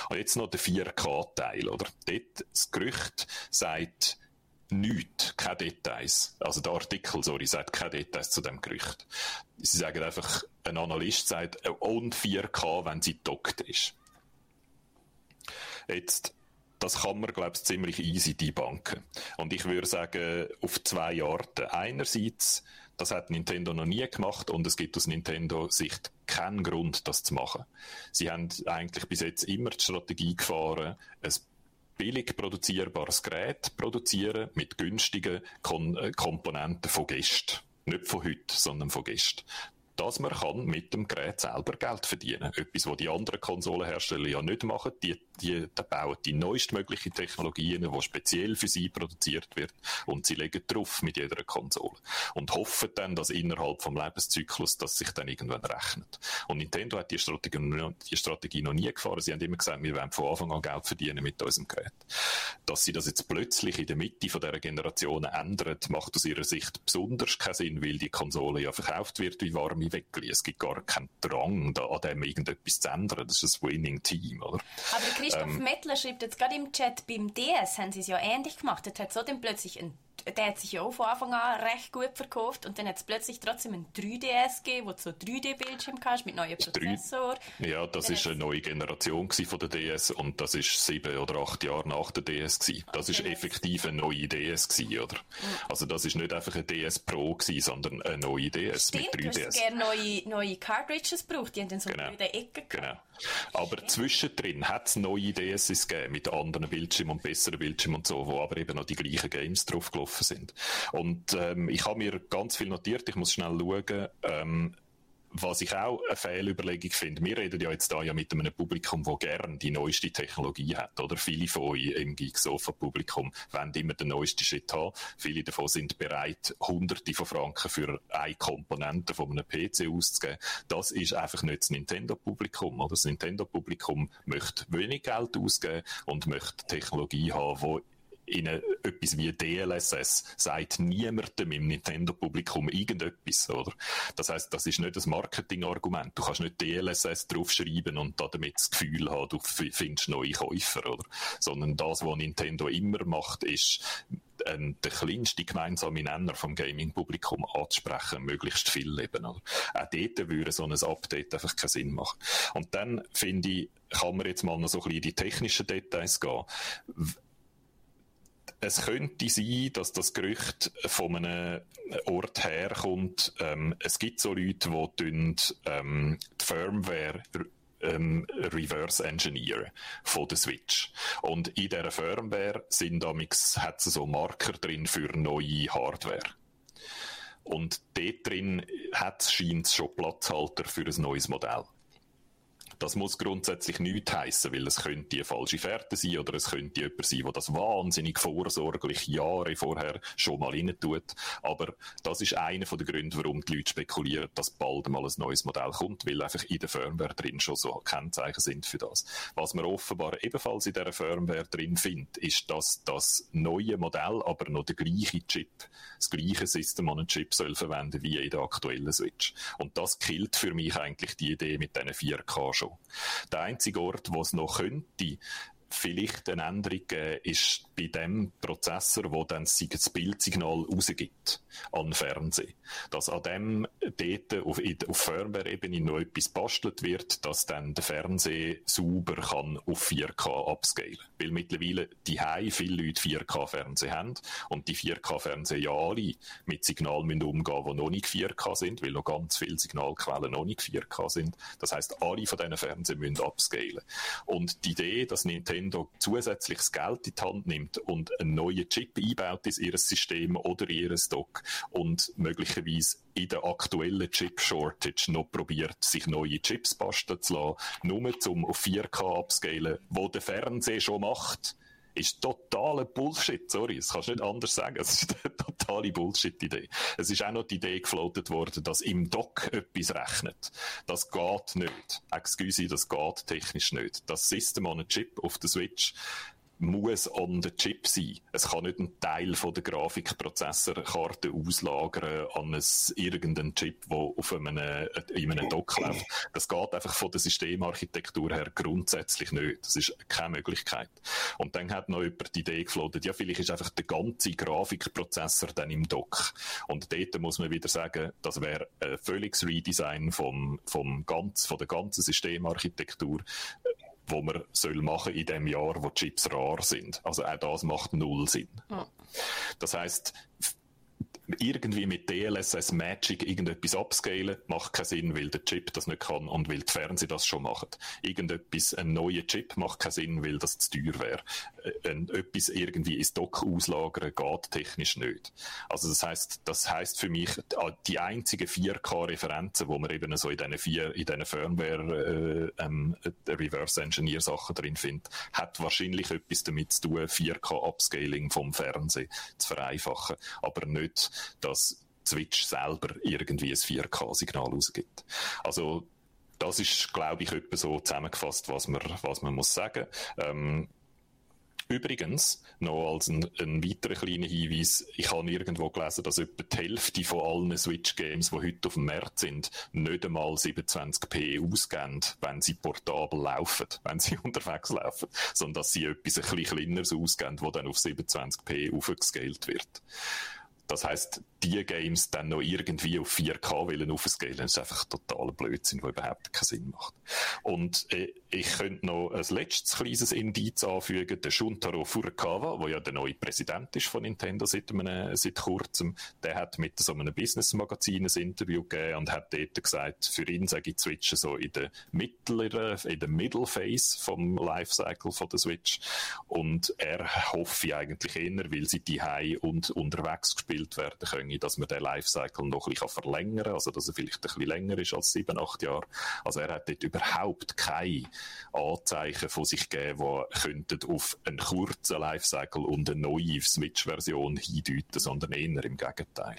Und jetzt noch der 4K-Teil, oder? Dort, das Gerücht sagt, nichts, keine Details. Also der Artikel, sorry, sagt keine Details zu dem Gerücht. Sie sagen einfach, ein Analyst sagt, äh, und 4K, wenn sie dockt ist. Jetzt, das kann man, glaube ich, ziemlich easy debunken. Und ich würde sagen, auf zwei Arten. Einerseits, das hat Nintendo noch nie gemacht und es gibt aus Nintendo-Sicht keinen Grund, das zu machen. Sie haben eigentlich bis jetzt immer die Strategie gefahren, es billig produzierbares Gerät produzieren mit günstigen Kon äh, Komponenten von Gästen. Nicht von heute, sondern von Gästen dass man kann mit dem Gerät selber Geld verdienen. Etwas, was die anderen Konsolenhersteller ja nicht machen. Die, die, die bauen die neuestmögliche Technologien, die speziell für sie produziert wird, und sie legen drauf mit jeder Konsole. Und hoffen dann, dass innerhalb vom Lebenszyklus das sich dann irgendwann rechnet. Und Nintendo hat die Strategie, die Strategie noch nie gefahren. Sie haben immer gesagt, wir wollen von Anfang an Geld verdienen mit unserem Gerät. Dass sie das jetzt plötzlich in der Mitte von dieser Generation ändern, macht aus ihrer Sicht besonders keinen Sinn, weil die Konsole ja verkauft wird wie warme Weckli. Es gibt gar keinen Drang, da an dem irgendetwas zu ändern. Das ist ein Winning Team, oder? Aber Christoph ähm, Mettler schreibt jetzt gerade im Chat, beim DS haben sie es ja ähnlich gemacht. Jetzt hat so dann plötzlich ein der hat sich ja auch von Anfang an recht gut verkauft und dann hat es plötzlich trotzdem ein 3DS gegeben, wo du so 3D-Bildschirm hast mit neuem Prozessor. Ja, das dann ist eine neue Generation von der DS und das ist sieben oder acht Jahre nach der DS gewesen. Das ist effektiv eine neue DS gewesen, oder? Also das ist nicht einfach eine DS Pro gewesen, sondern eine neue DS Stimmt, mit 3DS. Du gerne neue, neue Cartridges gebraucht, die haben dann so genau. in der Ecke gehabt. Genau. Aber okay. zwischendrin hat es neue DSs gegeben mit anderen Bildschirmen und besseren Bildschirmen und so, wo aber eben noch die gleichen Games draufgelaufen sind. Und ähm, ich habe mir ganz viel notiert, ich muss schnell schauen. Ähm, was ich auch eine Fehlüberlegung finde, wir reden ja jetzt da ja mit einem Publikum, das gern die neueste Technologie hat, oder? Viele von euch im Geeksofa-Publikum wollen immer den neuesten Schritt haben. Viele davon sind bereit, hunderte von Franken für eine Komponente von einem PC auszugeben. Das ist einfach nicht das Nintendo-Publikum, oder? Das Nintendo-Publikum möchte wenig Geld ausgeben und möchte Technologie haben, in etwas wie DLSS sagt niemandem im Nintendo-Publikum irgendetwas, oder? Das heißt, das ist nicht das Marketing-Argument. Du kannst nicht DLSS draufschreiben und damit das Gefühl haben, du findest neue Käufer, oder? Sondern das, was Nintendo immer macht, ist, ähm, den kleinsten gemeinsamen Nenner vom Gaming-Publikum anzusprechen, möglichst viel leben. Auch dort würde so ein Update einfach keinen Sinn machen. Und dann, finde ich, kann man jetzt mal noch so ein bisschen in die technischen Details gehen es könnte sein, dass das Gerücht von einem Ort herkommt. Ähm, es gibt so Leute, die ähm, die Firmware ähm, Reverse Engineer von der Switch. Und in dieser Firmware sind damals, hat so Marker drin für neue Hardware. Und dort drin hat es schon Platzhalter für ein neues Modell. Das muss grundsätzlich nichts heißen, weil es könnte eine falsche Fährte sein oder es könnte jemand sein, der das wahnsinnig vorsorglich Jahre vorher schon mal rein tut. Aber das ist einer der Gründe, warum die Leute spekulieren, dass bald mal ein neues Modell kommt, weil einfach in der Firmware drin schon so Kennzeichen sind für das. Was man offenbar ebenfalls in dieser Firmware drin findet, ist, dass das neue Modell aber noch der gleiche Chip, das gleiche System on a Chip soll verwenden wie in der aktuellen Switch. Und das killt für mich eigentlich die Idee mit diesen 4K schon schon. Der einzige Ort, wo es noch könnte, vielleicht eine Änderung geben, ist bei dem Prozessor, wo dann das Bildsignal rausgibt an Fernsehen. Dass an dem dort auf, auf Firmware-Ebene noch etwas bastelt wird, dass dann der Fernseher sauber kann auf 4K upscalen. Weil mittlerweile die viele Leute 4K-Fernsehen haben und die 4K-Fernseher ja alle mit Signalen müssen umgehen, die noch nicht 4K sind, weil noch ganz viele Signalquellen noch nicht 4K sind. Das heißt, alle von diesen Fernsehern müssen upscalen. Und die Idee, dass Nintendo zusätzliches Geld in die Hand nimmt und einen neuen Chip einbaut in ihr System oder in ihr Stock und möglicherweise in der aktuellen Chip-Shortage noch probiert, sich neue Chips basteln zu lassen, nur zum auf 4K abscalen, wo der Fernseher schon macht ist totaler Bullshit, sorry, das kannst du nicht anders sagen. Es ist eine totale Bullshit-Idee. Es ist auch noch die Idee gefloatet worden, dass im Dock etwas rechnet. Das geht nicht. Excuse, das geht technisch nicht. Das System on a Chip auf der Switch muss on the chip sein. Es kann nicht ein Teil von der Grafikprozessorkarte auslagern an ein, irgendeinen Chip, der auf einem, in einem Dock läuft. Das geht einfach von der Systemarchitektur her grundsätzlich nicht. Das ist keine Möglichkeit. Und dann hat noch jemand die Idee geflogen, ja, vielleicht ist einfach der ganze Grafikprozessor dann im Dock. Und dort muss man wieder sagen, das wäre ein völliges Redesign vom, vom ganz, von der ganzen Systemarchitektur wo man soll machen in dem Jahr, wo Chips rar sind. Also auch das macht null Sinn. Ja. Das heißt, irgendwie mit DLSS Magic irgendetwas upscalen, macht keinen Sinn, weil der Chip das nicht kann und weil die Fernseher das schon machen. Irgendetwas, ein neuer Chip macht keinen Sinn, weil das zu teuer wäre. Äh, etwas irgendwie ins Dock auslagern geht technisch nicht. Also das heißt, das heißt für mich, die einzigen 4K-Referenzen, wo man eben so in diesen vier, in diesen Firmware, äh, ähm, Reverse Engineer Sachen drin findet, hat wahrscheinlich etwas damit zu tun, 4K-Upscaling vom Fernsehen zu vereinfachen. Aber nicht dass Switch selber irgendwie ein 4K-Signal ausgibt. Also das ist, glaube ich, etwa so zusammengefasst, was man, was man muss sagen. Ähm, Übrigens, noch als ein, ein weiterer kleiner Hinweis, ich habe irgendwo gelesen, dass etwa die Hälfte von allen Switch-Games, die heute auf dem Markt sind, nicht einmal 27p ausgeben, wenn sie portabel laufen, wenn sie unterwegs laufen, sondern dass sie etwas ein bisschen kleineres ausgeben, das dann auf 27p aufgescaled wird. Das heißt, die Games dann noch irgendwie auf 4K wollen aufscalen, ist einfach totaler Blödsinn, der überhaupt keinen Sinn macht. Und äh, ich könnte noch ein letztes kleines Indiz anfügen, der Shuntaro Furukawa, der ja der neue Präsident ist von Nintendo seit, einem, seit kurzem, der hat mit so einem Business-Magazin ein Interview gegeben und hat dort gesagt, für ihn sage ich Switch so in der mittleren, in der Middle Phase vom Lifecycle von der Switch und er hoffe eigentlich eher, weil sie die und unterwegs gespielt werden können, dass man den Lifecycle noch ein bisschen verlängern kann, also dass er vielleicht ein bisschen länger ist als sieben, acht Jahre. Also er hat dort überhaupt keine Anzeichen von sich geben, die auf einen kurzen Lifecycle und eine neue Switch-Version hindeuten, sondern eher im Gegenteil.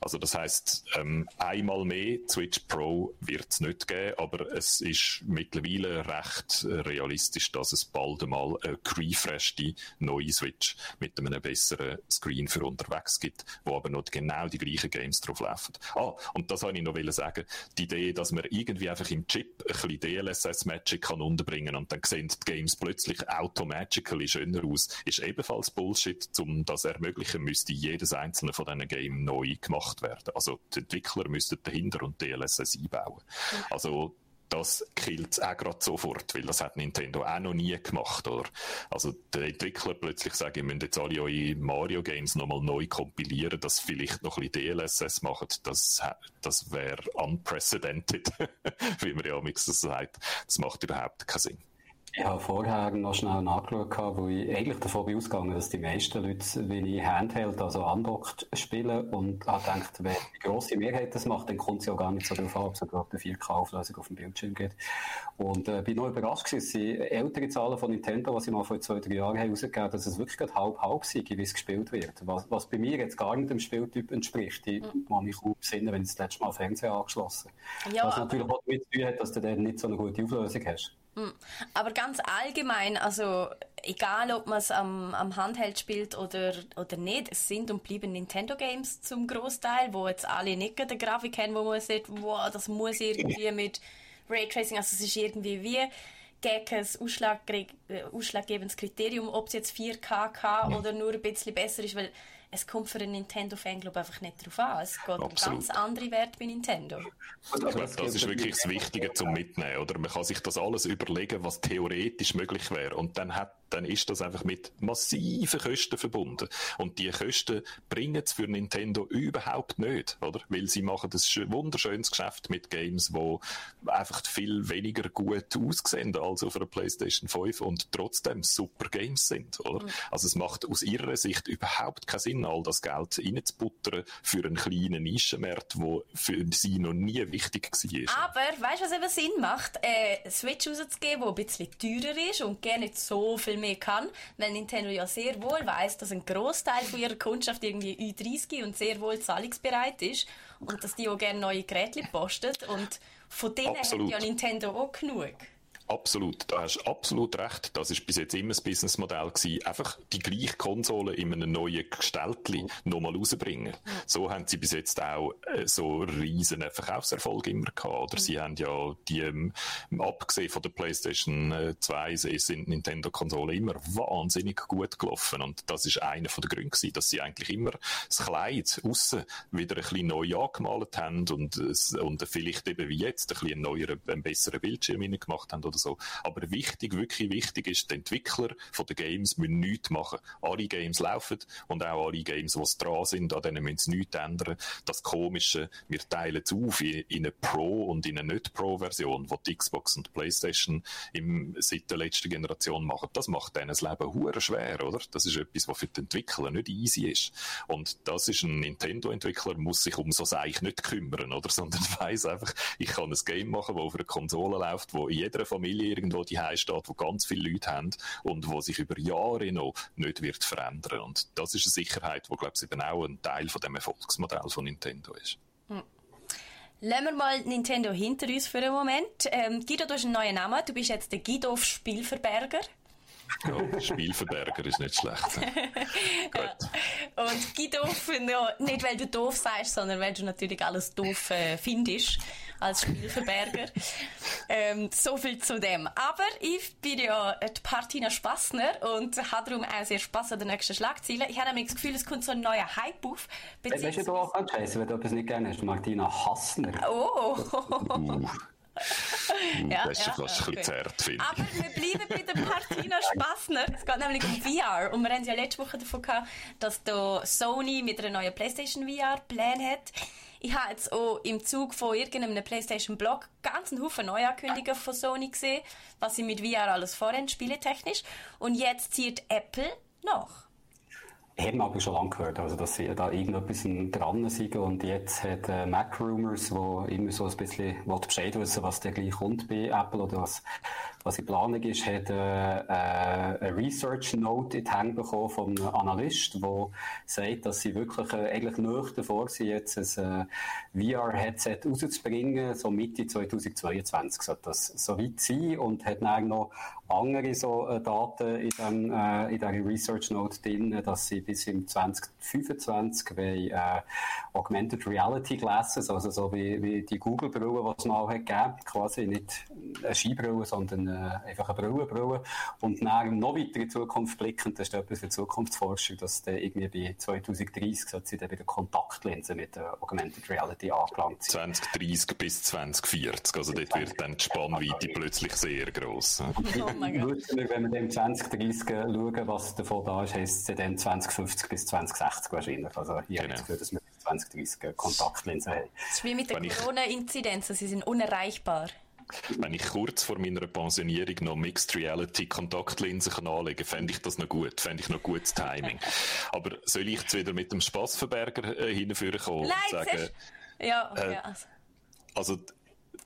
Also das heißt, ähm, einmal mehr Switch Pro wird es nicht geben, aber es ist mittlerweile recht realistisch, dass es bald einmal eine refreshte neue Switch mit einem besseren Screen für unterwegs gibt, wo aber noch genau die gleichen Games drauf laufen. Ah, und das wollte ich noch sagen. Die Idee, dass man irgendwie einfach im Chip ein bisschen DLSS Magic kann unterbringen und dann sehen die Games plötzlich automagically schöner aus, ist ebenfalls Bullshit, um das ermöglichen müsste jedes einzelne von diesen Games neu gemacht werden. Also die Entwickler müssten dahinter und DLSS einbauen. Also das killt auch gerade sofort, weil das hat Nintendo auch noch nie gemacht, oder? Also, der Entwickler plötzlich sagen, ihr müsst jetzt alle eure Mario Games nochmal neu kompilieren, das vielleicht noch ein bisschen DLSS machen, das, das wäre unprecedented, wie man ja am das sagt. Das macht überhaupt keinen Sinn. Ich habe vorher noch schnell nachgeschaut, wo ich eigentlich davon bin ausgegangen, dass die meisten Leute, wenn ich Handheld, also undocked, spielen und habe gedacht, wenn die grosse Mehrheit das macht, dann kommt es ja gar nicht so darauf an, ob es gerade eine 4K-Auflösung auf dem Bildschirm geht. Und äh, bin noch überrascht gewesen, es sind ältere Zahlen von Nintendo, die sie mal vor zwei, drei Jahren haben rausgegeben dass es wirklich halb-halb sei, wie es gespielt wird. Was, was bei mir jetzt gar nicht dem Spieltyp entspricht. Ich mhm. kann mich kaum besinnen, wenn ich das letzte Mal Fernseher angeschlossen Ja, was natürlich auch damit zu tun hat, dass du dann nicht so eine gute Auflösung hast. Hm. Aber ganz allgemein, also egal ob man es am, am Handheld spielt oder, oder nicht, es sind und bleiben Nintendo Games zum Großteil, wo jetzt alle nicht die Grafik haben, wo man sieht, wow, das muss irgendwie mit Raytracing, also es ist irgendwie wie gegen ein Ausschlag, äh, ausschlaggebendes Kriterium, ob es jetzt 4K kann oder nur ein bisschen besser ist, weil es kommt für einen Nintendo-Fan einfach nicht darauf an. Es geht Absolut. um ganz andere Werte bei Nintendo. Ich glaube, das ist wirklich das Wichtige zum Mitnehmen. Oder? Man kann sich das alles überlegen, was theoretisch möglich wäre. Und dann hat dann ist das einfach mit massiven Kosten verbunden. Und die Kosten bringen es für Nintendo überhaupt nicht, oder? Weil sie machen ein wunderschönes Geschäft mit Games, wo einfach viel weniger gut aussehen als auf einer PlayStation 5 und trotzdem super Games sind, oder? Mhm. Also es macht aus ihrer Sicht überhaupt keinen Sinn, all das Geld reinzubuttern für einen kleinen Nischenmarkt, wo für sie noch nie wichtig war. Aber, weißt du, was eben Sinn macht? Äh, Switch rauszugeben, der ein bisschen teurer ist und gar nicht so viel mehr kann, weil Nintendo ja sehr wohl weiß, dass ein Großteil von ihrer Kundschaft irgendwie Ü30 und sehr wohl zahlungsbereit ist und dass die auch gerne neue Geräte postet und von denen Absolut. hat ja Nintendo auch genug. Absolut, da hast du absolut recht. Das ist bis jetzt immer das Businessmodell gewesen. Einfach die gleiche Konsole in einem neuen Gestelltli nochmal rausbringen. So haben sie bis jetzt auch äh, so riesen Verkaufserfolg immer gehabt. Oder sie haben ja die, ähm, abgesehen von der PlayStation 2, äh, sind Nintendo-Konsolen immer wahnsinnig gut gelaufen. Und das ist einer von den Gründen gewesen, dass sie eigentlich immer das Kleid aussen wieder ein bisschen neu angemalt haben und, und vielleicht eben wie jetzt ein bisschen einen neueren, einen besseren Bildschirm gemacht haben oder oder so. Aber wichtig, wirklich wichtig ist, die Entwickler von den Games müssen nichts machen. Alle Games laufen und auch alle Games, die dran sind, an denen müssen sie nichts ändern. Das Komische, wir teilen es auf in, in eine Pro- und in eine Nicht-Pro-Version, die Xbox und Playstation im, seit der letzten Generation machen. Das macht denen das Leben hure schwer, oder? Das ist etwas, was für die Entwickler nicht easy ist. Und das ist ein Nintendo-Entwickler, muss sich um so Seich nicht kümmern, oder? Sondern weiß einfach, ich kann ein Game machen, das auf einer Konsole läuft, wo in jeder Familie Familie irgendwo die steht, wo ganz viele Leute haben und wo sich über Jahre noch nicht wird verändern. Und das ist eine Sicherheit, die, glaube ich, eben auch ein Teil von dem Erfolgsmodell von Nintendo ist. Hm. Lassen wir mal Nintendo hinter uns für einen Moment. Ähm, Guido, du hast einen neuen Namen. Du bist jetzt der Guido Spielverberger. Ja, Spielverberger ist nicht schlecht. ja. Und Guido, ja, nicht weil du doof sagst, sondern weil du natürlich alles doof äh, findest als Spielverberger. ähm, so viel zu dem. Aber ich bin ja die Partina Spassner und habe darum auch sehr Spass an den nächsten Schlagzeilen. Ich habe nämlich das Gefühl, es kommt so ein neuer Hype auf. Weißt du, du auch scheiße, wenn du etwas nicht gerne hast? Martina Hassner. Oh! Ja, das ist ja, fast okay. ein bisschen zart, finde Aber wir bleiben bei der Martina Spassner. Es geht nämlich um VR. Und wir haben ja letzte Woche davon gehabt, dass da Sony mit einer neuen PlayStation VR Plan hat. Ich habe jetzt auch im Zug von irgendeinem PlayStation-Blog ganz einen Haufen Neuankündigungen von Sony gesehen, was sie mit VR alles vorhaben, spieletechnisch. Und jetzt zieht Apple noch haben aber schon lange gehört, also dass sie da irgendetwas dran sind und jetzt hat äh, Mac Rumors, wo immer so ein bisschen Bescheid wissen, was der gleich kommt bei Apple oder was, was in Planung ist, hat äh, äh, eine Research Note in die Hände bekommen von einem Analyst, der sagt, dass sie wirklich äh, eigentlich nicht davor sind, jetzt ein äh, VR-Headset rauszubringen, so Mitte 2022 sollte das so weit sein und hat dann noch andere so äh, Daten in, dem, äh, in dieser Research Note drin, dass sie bis im 2025 wollen, äh, Augmented Reality Glasses, also so wie, wie die Google-Brille, die es mal hat gegeben, quasi nicht eine Skibrille, sondern äh, einfach eine Brille, Und dann noch weiter in die Zukunft blickend, das ist etwas für Zukunftsforschung, dass dann irgendwie bei 2030 sollte sie dann bei der Kontaktlinse mit der Augmented Reality angelangt sein. 2030 bis 2040, also dort wird dann die Spannweite plötzlich sehr gross. Oh wenn wir dann 2030 schauen, was davon da ist, heisst es dann 2050 bis 2060 wahrscheinlich. Also hier genau. habe ich dass wir 2030 Kontaktlinsen haben. Das ist wie mit der Corona-Inzidenz, sie sind unerreichbar. Wenn ich kurz vor meiner Pensionierung noch Mixed Reality Kontaktlinsen kann anlegen kann, fände ich das noch gut, fände ich noch gutes Timing. Aber soll ich jetzt wieder mit dem Spassverberger äh, hinführen kommen Nein, und sagen, ja, äh, ja. Also,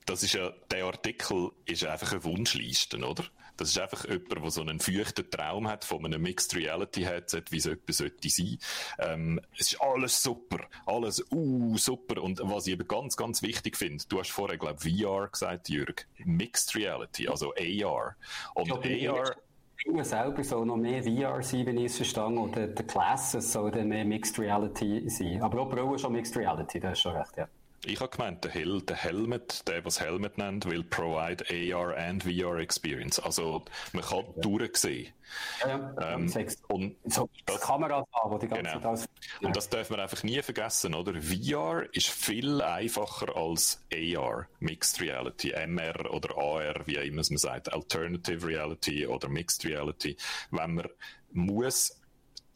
das ist ja, der Artikel ist einfach eine Wunschliste, oder? Das ist einfach jemand, der so einen feuchten Traum hat von einem Mixed Reality Headset, wie es etwas sollte sein. Ähm, es ist alles super. Alles, uh, super. Und was ich eben ganz, ganz wichtig finde, du hast vorher, glaube VR gesagt, Jürg. Mixed Reality, also AR. Und ja, AR, Schuhe selber soll noch mehr VR sein, wenn ich es verstanden oder der Classes soll dann mehr Mixed Reality sein. Aber auch Brillen schon Mixed Reality, das ist schon recht, ja. Ich habe gemeint, der, Hel der Helmet, der was Helmet nennt, will provide AR and VR Experience. Also man kann ja. durchsehen. Ja, ja. Ähm, und so das, Kameras haben, die ganze genau. Zeit Und das darf man einfach nie vergessen, oder? VR ist viel einfacher als AR, Mixed Reality, MR oder AR, wie immer man sagt, Alternative Reality oder Mixed Reality. Wenn man muss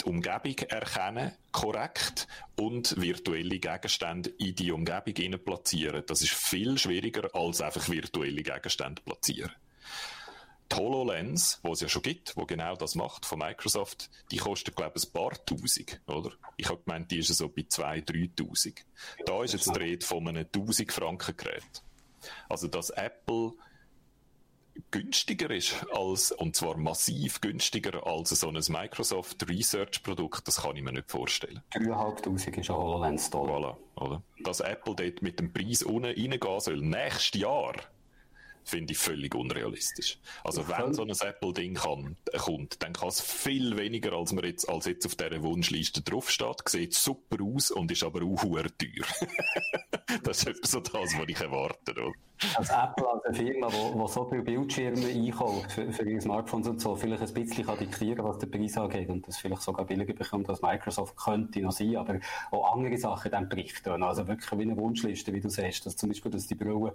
die Umgebung erkennen, korrekt, und virtuelle Gegenstände in die Umgebung platzieren. Das ist viel schwieriger, als einfach virtuelle Gegenstände platzieren. Die HoloLens, die es ja schon gibt, wo genau das macht, von Microsoft, die kostet, glaube ich, ein paar Tausend, oder? Ich habe gemeint, die ist so bei 2.000, 3.000. Da ist jetzt die Rede von einem 1000 Franken Gerät. Also, dass Apple günstiger ist als, und zwar massiv günstiger als so ein Microsoft Research Produkt, das kann ich mir nicht vorstellen. 3'500 ist ein HoloLens Dollar. Voilà, oder? Dass Apple dort mit dem Preis unten reingehen soll, nächstes Jahr, finde ich völlig unrealistisch. Also ich wenn so ein Apple-Ding kann, kommt, dann kann es viel weniger, als man jetzt, als jetzt auf dieser Wunschliste draufsteht. Sieht super aus und ist aber auch teuer. das ist etwa so das, was ich erwarte. Oder? Als Apple, als eine Firma, die, die so viele Bildschirme einkauft für, für ihre Smartphones und so, vielleicht ein bisschen kann diktieren, was der Preis angeht und das vielleicht sogar billiger bekommt als Microsoft, könnte noch sein, aber auch andere Sachen dann berichten. Also wirklich wie eine Wunschliste, wie du sagst, dass zum Beispiel, dass die Brille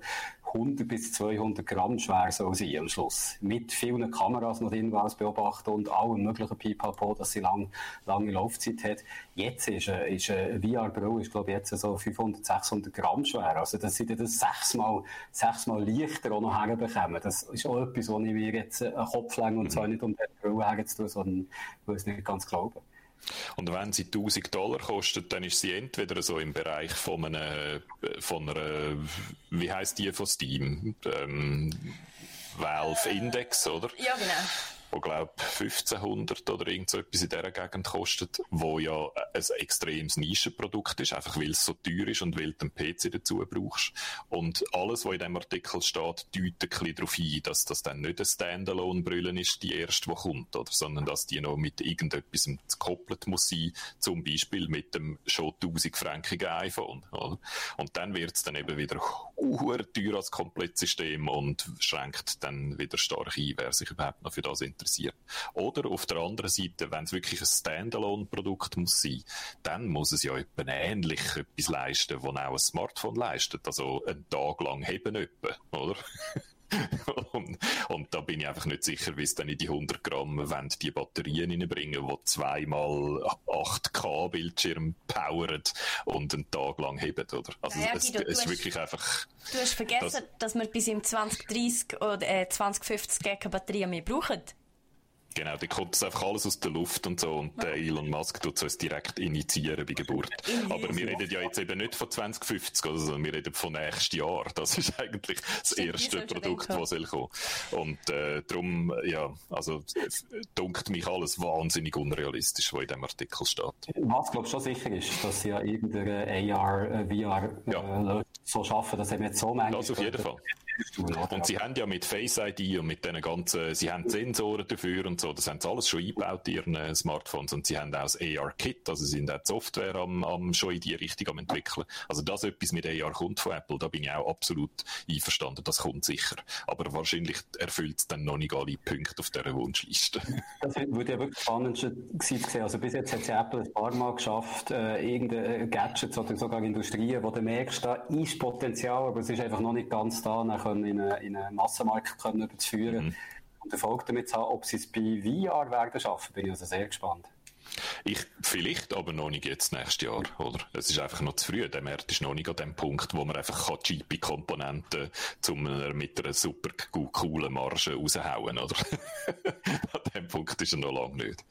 100 bis 200 Gramm schwer soll sein am Schluss. Mit vielen Kameras noch drin, was beobachten und allem möglichen Pipapo, dass sie lang, lange Laufzeit hat. Jetzt ist, eine, ist eine VR-Brille, ist glaube ich jetzt so 500, 600 Gramm schwer. Also das sind das sechsmal sechsmal leichter auch noch herbekommen. Das ist auch etwas, wo ich mir jetzt einen Kopf lege und zwar nicht um den Brille herzutun, sondern weil ich es nicht ganz glaube. Und wenn sie 1000 Dollar kostet, dann ist sie entweder so im Bereich von einer, von einer wie heißt die von Steam? Ähm, Valve Index, oder? Ja, genau wo glaube 1500 oder irgend so etwas in dieser Gegend kostet, wo ja ein extremes Nischenprodukt ist, einfach weil es so teuer ist und weil du einen PC dazu brauchst. Und alles, was in diesem Artikel steht, deutet ein bisschen darauf hin, dass das dann nicht eine Standalone-Brille ist, die erste, die kommt, oder, sondern dass die noch mit irgendetwas gekoppelt muss sein, zum Beispiel mit dem schon 1000-frankigen iPhone, oder? Und dann wird es dann eben wieder teuer als Komplettsystem und schränkt dann wieder stark ein, wer sich überhaupt noch für das interessiert interessiert. Oder auf der anderen Seite, wenn es wirklich ein Standalone-Produkt muss sein, dann muss es ja etwa ähnlich etwas leisten, was auch ein Smartphone leistet. Also einen Tag lang heben etwa, oder? und, und, da bin ich einfach nicht sicher, wie es dann in die 100 Gramm wenn die Batterien reinbringen, die zweimal 8K Bildschirm powern und einen Tag lang heben, oder? Also ja, es, es ist wirklich einfach... Du hast vergessen, dass, dass wir bis im 2030 oder äh, 2050 keine Batterien mehr brauchen. Genau, da kommt es einfach alles aus der Luft und so und der Elon Musk tut es direkt initiieren bei Geburt. Aber wir reden ja jetzt eben nicht von 2050, also, sondern wir reden von nächstes Jahr. Das ist eigentlich das Stimmt, erste Produkt, das soll kommen. Und äh, darum, ja, also dunkt mich alles wahnsinnig unrealistisch, was in diesem Artikel steht. Was, glaube ich, schon sicher ist, dass sie ja irgendeine AR, äh, VR ja. äh, so schaffen, dass eben jetzt so manchmal... Das auf jeden Fall. Und sie haben ja mit Face ID und mit den ganzen, sie haben Sensoren dafür und so, das haben sie alles schon eingebaut in ihren äh, Smartphones und sie haben auch das AR-Kit, also sie sind auch die Software am, am, schon in die Richtung am entwickeln. Also dass etwas mit AR kommt von Apple, da bin ich auch absolut einverstanden, das kommt sicher. Aber wahrscheinlich erfüllt es dann noch nicht alle Punkte auf dieser Wunschliste. Das würde ja wirklich spannend sein Also bis jetzt hat sie Apple ein paar Mal geschafft, äh, irgendeine Gadgets oder sogar Industrien, wo du merkst, da ist Potenzial, aber es ist einfach noch nicht ganz da, können in einen, in einen Massenmarkt können überzuführen mhm. und Erfolg damit zu haben. Ob sie es bei VR werden schaffen, bin ich also sehr gespannt. Ich, vielleicht, aber noch nicht jetzt nächstes Jahr, oder? Es ist einfach noch zu früh. Der Markt ist noch nicht an dem Punkt, wo man einfach cheapy Komponenten zum, mit einer super coolen Marge raushauen, oder? an dem Punkt ist er noch lange nicht.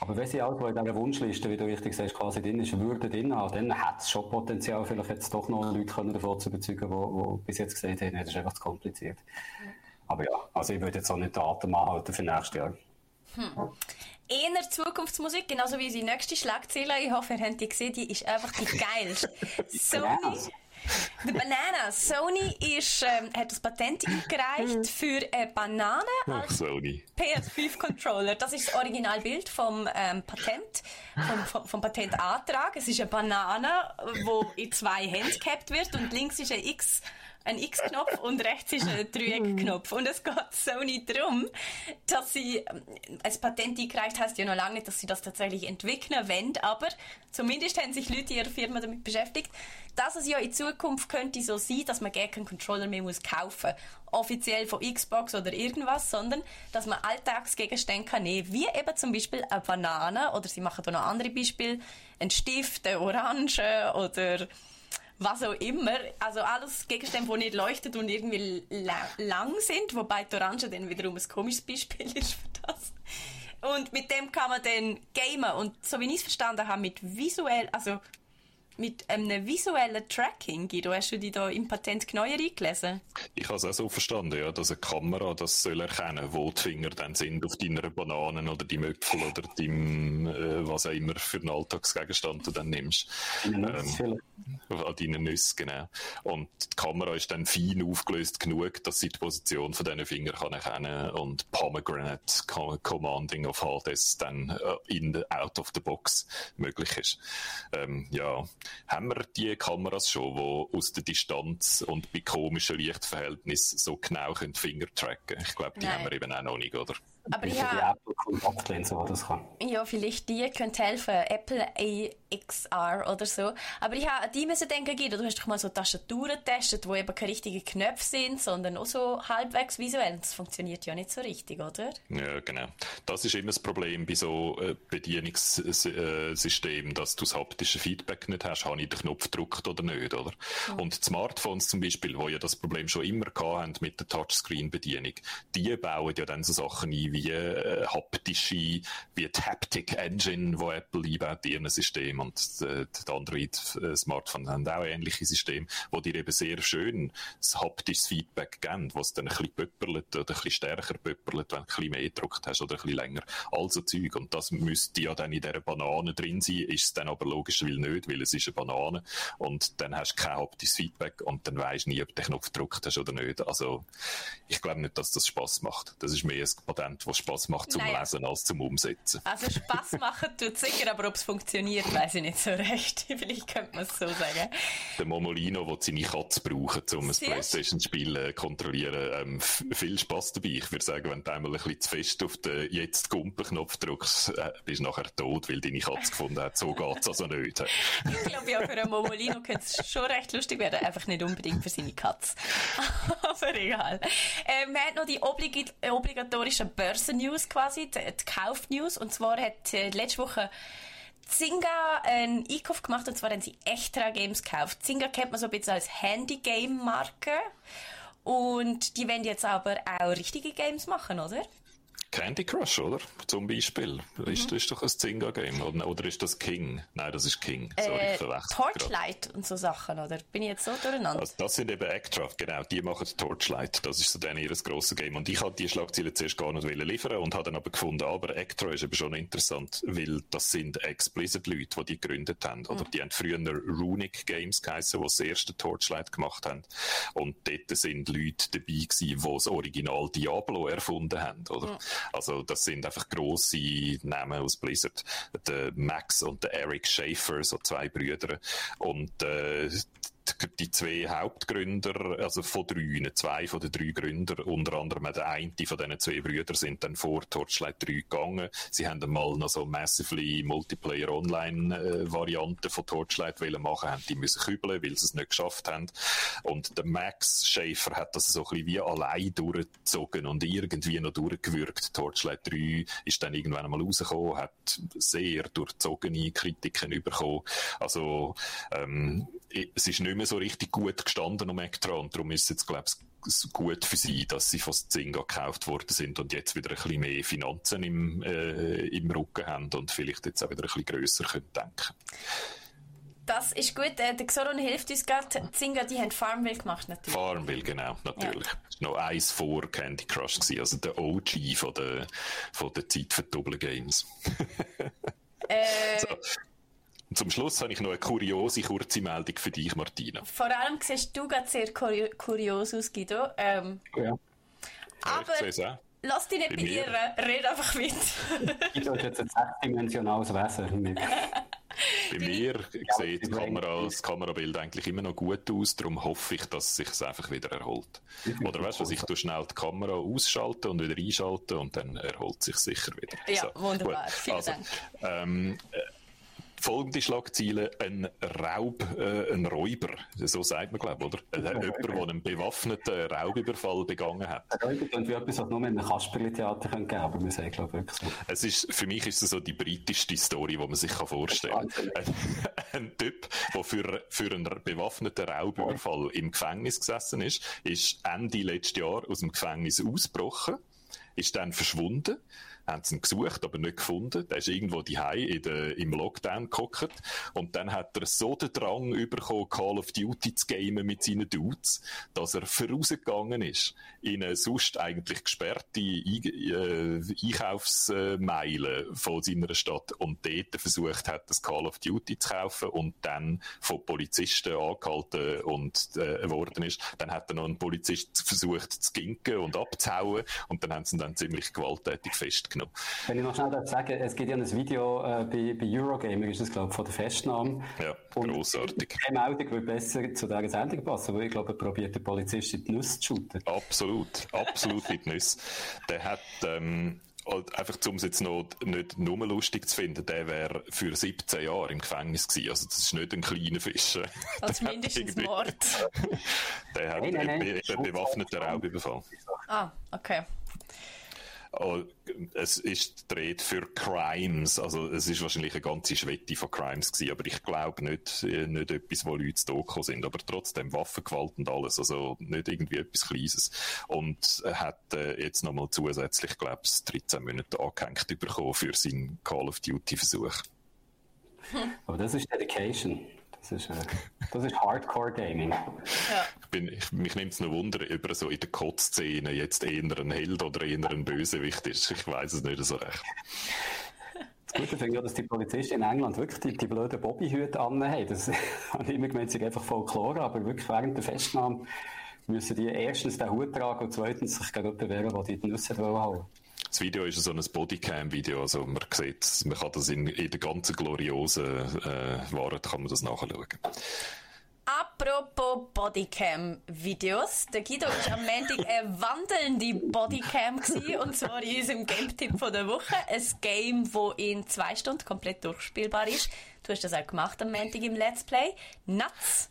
Aber wenn sie auch in dieser Wunschliste, wie du richtig sagst, quasi drin ist, würde drin haben, dann hat es schon Potenzial, vielleicht jetzt doch noch Leute können davon zu überzeugen, die bis jetzt gesagt haben, das ist einfach zu kompliziert. Aber ja, also ich würde jetzt auch nicht Daten anhalten für nächstes Jahr. Hm. Eher Zukunftsmusik, genauso wie die nächste Schlagzeile. Ich hoffe, ihr habt die gesehen, die ist einfach die geilste. Sony Die Banana. Sony ist, ähm, hat das Patent eingereicht für eine Banane als Sony. PS5-Controller. Das ist das Originalbild vom ähm, Patent, vom, vom, vom, Patentantrag. Es ist eine Banane, die in zwei Hände gehabt wird und links ist ein X ein X-Knopf und rechts ist ein Dreieck-Knopf. Und es geht Sony darum, dass sie, ähm, als Patent eingereicht heißt ja noch lange nicht, dass sie das tatsächlich entwickeln wollen, aber zumindest haben sich Leute in ihrer Firma damit beschäftigt, dass es ja in Zukunft könnte so sein, dass man gar keinen Controller mehr muss kaufen offiziell von Xbox oder irgendwas, sondern dass man Alltagsgegenstände kann nehmen, wie eben zum Beispiel eine Banane oder sie machen da noch andere Beispiele, ein Stift, eine Orange oder was auch immer. Also alles Gegenstände, die nicht leuchten und irgendwie la lang sind, wobei die Orange dann wiederum ein komisches Beispiel ist für das. Und mit dem kann man dann gamen und so wie ich es verstanden habe, mit visuell, also mit einem visuellen Tracking, Guido, hast du dich da im Patent genauer eingelesen? Ich habe es auch so verstanden, ja, dass eine Kamera das soll erkennen, wo die Finger dann sind auf deiner Bananen oder die Möpfel oder deinem, äh, was auch immer für einen Alltagsgegenstand du dann nimmst. Ähm, an deinen Nüssen, genau. Und die Kamera ist dann fein aufgelöst genug, dass sie die Position von diesen Fingern kann erkennen und Pomegranate Commanding of Hades dann äh, in the, out of the box möglich ist. Ähm, ja, haben wir die Kameras schon, die aus der Distanz und bei komischen Lichtverhältnissen so genau können Finger tracken Ich glaube, die Nein. haben wir eben auch noch nicht, oder? Aber ja, ja, vielleicht die könnte helfen. Apple AXR oder so. Aber ich habe die müssen denken, Guido, du hast doch mal so Tastaturen getestet, wo eben keine richtigen Knöpfe sind, sondern auch so halbwegs visuell. Das funktioniert ja nicht so richtig, oder? Ja, genau. Das ist immer das Problem bei so äh, Bedienungssystemen, dass du das haptische Feedback nicht hast, habe ich den Knopf gedrückt oder nicht, oder? Mhm. Und Smartphones zum Beispiel, wo ja das Problem schon immer hatten mit der Touchscreen-Bedienung, die bauen ja dann so Sachen ein, wie äh, haptische, wie die Haptic Engine, wo Apple einbaut in ihrem System und äh, die Android-Smartphones haben auch ähnliche Systeme, wo dir eben sehr schön das haptisches Feedback geben, was dann ein bisschen pöpperlet oder ein bisschen stärker pöpperlet, wenn du ein bisschen mehr gedruckt hast oder ein bisschen länger. Also Zeug. Und das müsste ja dann in dieser Banane drin sein, ist es dann aber logischerweise nicht, weil es ist eine Banane und dann hast du kein haptisches Feedback und dann weisst du nie, ob du den Knopf gedruckt hast oder nicht. Also ich glaube nicht, dass das Spaß macht. Das ist mehr ein Patent was Spaß macht zum naja. Lesen als zum Umsetzen. Also Spaß machen tut sicher, aber ob es funktioniert, weiß ich nicht so recht. Vielleicht könnte man es so sagen. Der Momolino will seine Katze brauchen, um ein Playstation-Spiel zu äh, kontrollieren. Ähm, viel Spaß dabei. Ich würde sagen, wenn du einmal ein bisschen zu fest auf den jetzt Gumpen-Knopf drückst, äh, bist du nachher tot, weil deine Katze gefunden hat. So geht es also nicht. ich glaube, ja, für einen Momolino könnte es schon recht lustig werden. Einfach nicht unbedingt für seine Katze. aber egal. Äh, wir haben noch die oblig obligatorischen Börsen Börsen-News quasi, die, die Kauf-News. Und zwar hat äh, letzte Woche Zynga einen Einkauf gemacht und zwar haben sie Extra Games gekauft. Zynga kennt man so ein bisschen als Handy-Game-Marke. Und die werden jetzt aber auch richtige Games machen, oder? Candy Crush, oder? Zum Beispiel. Mhm. Ist, ist doch ein Zynga-Game. Oder, oder, ist das King? Nein, das ist King. Sorry, äh, Torchlight grad. und so Sachen, oder? Bin ich jetzt so durcheinander? Also, das sind eben Extra, genau. Die machen Torchlight. Das ist so dann ihr grosses Game. Und ich hatte die Schlagzeile zuerst gar nicht liefern und habe dann aber gefunden, aber Extra ist eben schon interessant, weil das sind Explicit-Leute, die die gegründet haben. Mhm. Oder die haben früher Runic Games geheißen, die das erste Torchlight gemacht haben. Und dort sind Leute dabei gewesen, die das Original Diablo erfunden haben, oder? Mhm. Also das sind einfach grosse Namen aus Blizzard. Der Max und der Eric Schaefer, so zwei Brüder. Und äh, die zwei Hauptgründer, also von drei, zwei von den drei Gründern, unter anderem der eine von diesen zwei Brüdern sind dann vor Torchlight 3 gegangen. Sie haben einmal noch so massively Multiplayer Online äh, Varianten von Torchlight wollen machen, haben die müssen kübeln, weil sie es nicht geschafft haben. Und der Max Schäfer hat das so ein bisschen wie allein durchgezogen und irgendwie noch durchgewirkt. Torchlight 3 ist dann irgendwann einmal rausgekommen, hat sehr durchzogene Kritiken bekommen. Also, ähm, es ist nicht mehr so richtig gut gestanden um Ektra und darum ist es jetzt, glaube ich, gut für sie, dass sie von Zynga gekauft worden sind und jetzt wieder ein bisschen mehr Finanzen im, äh, im Rücken haben und vielleicht jetzt auch wieder ein bisschen grösser können denken das ist gut. Äh, der Xoron hilft uns gerade. Zynga, die haben Farmville gemacht, natürlich. Farmville, genau, natürlich. Ja. Das war noch eins vor Candy Crush, gewesen, also der OG von der, von der Zeit für Double Games. äh, so. Zum Schluss habe ich noch eine kuriose kurze Meldung für dich, Martina. Vor allem siehst du gerade sehr kuri kurios aus, Guido. Ähm, Ja. aber auch. lass dich nicht Bei beirren, red einfach mit. Guido ist jetzt ein sechsdimensionales Wesen. Bei mir sieht die Kamera, das Kamerabild eigentlich immer noch gut aus, darum hoffe ich, dass es sich einfach wieder erholt. Oder weißt du was, ich tue schnell die Kamera ausschalten und wieder einschalten und dann erholt sich sicher wieder. Ja, wunderbar. gut. Vielen also, Dank. Ähm, äh, folgende Schlagzeile, ein Raub, äh, ein Räuber, so sagt man, glaube ich, oder? Äh, jemand, der einen bewaffneten Raubüberfall begangen hat. Der Räuber klingt wie etwas, was nur in einem Kasperli-Theater geben könnte, aber wir sagen, glaube ich, wirklich so. Es ist, für mich ist es so die britischste Story, die man sich kann vorstellen kann. Ein, ein Typ, der für, für einen bewaffneten Raubüberfall im Gefängnis gesessen ist, ist Ende letzten Jahr aus dem Gefängnis ausgebrochen, ist dann verschwunden, haben sie ihn gesucht, aber nicht gefunden. Der ist irgendwo daheim im Lockdown gehockt. Und dann hat er so den Drang bekommen, Call of Duty zu gamen mit seinen Dudes, dass er vorausgegangen ist in eine sonst eigentlich gesperrte äh, Einkaufsmeile von seiner Stadt und dort versucht hat, das Call of Duty zu kaufen und dann von Polizisten angehalten und äh, worden ist. Dann hat er noch ein Polizist versucht zu ginken und abzuhauen und dann haben sie ihn dann ziemlich gewalttätig festgenommen. Wenn ich noch schnell darf sagen, es gibt ja ein Video äh, bei, bei Eurogamer, ist das, glaube ich, von der Festnahme. Ja, Und grossartig. Die Meldung würde besser zu dieser Sendung passen, weil ich glaube, er probiert den Polizist in die Nuss zu shooten. Absolut, absolut mit Nüsse. Der hat, ähm, halt einfach um es jetzt noch nicht nur lustig zu finden, der wäre für 17 Jahre im Gefängnis gewesen. Also das ist nicht ein kleiner Fisch. Als Der hat mindestens Mord. Der hat Nein, nein, nein. einen bewaffneten Raubüberfall. Ah, okay. Oh, Es ist gedreht für Crimes, also es ist wahrscheinlich eine ganze Schwette von Crimes gewesen, aber ich glaube nicht, äh, nicht etwas, wo Leute zu Doku sind, aber trotzdem Waffengewalt und alles, also nicht irgendwie etwas Kleines. Und hat äh, jetzt nochmal zusätzlich, glaube ich, 13 Monate angehängt bekommen für seinen Call of Duty Versuch. Aber das ist Dedication. Das ist, äh, das ist Hardcore Gaming. Ich bin, ich, mich nimmt es noch Wunder, ob er so in der Kotz-Szene jetzt eher ein Held oder eher ein Bösewicht ist. Ich weiß es nicht so recht. Das Gute finde ich dass die Polizisten in England wirklich die, die blöden Bobbyhüte anhaben. Das habe ich immer gemeint, sie sind einfach Folklore, aber wirklich während der Festnahme müssen die erstens den Hut tragen und zweitens sich gegen jemanden wehren, der die die Nüsse haben Das Video ist so ein Bodycam-Video, also man sieht, man kann das in, in der ganzen gloriosen äh, Wahrheit kann man das nachschauen. Apropos Bodycam-Videos. Der Guido war am Montag eine wandelnde Bodycam gewesen, und zwar in unserem Game-Tipp von der Woche. Ein Game, das in zwei Stunden komplett durchspielbar ist. Du hast das auch gemacht am Montag im Let's Play. Nuts.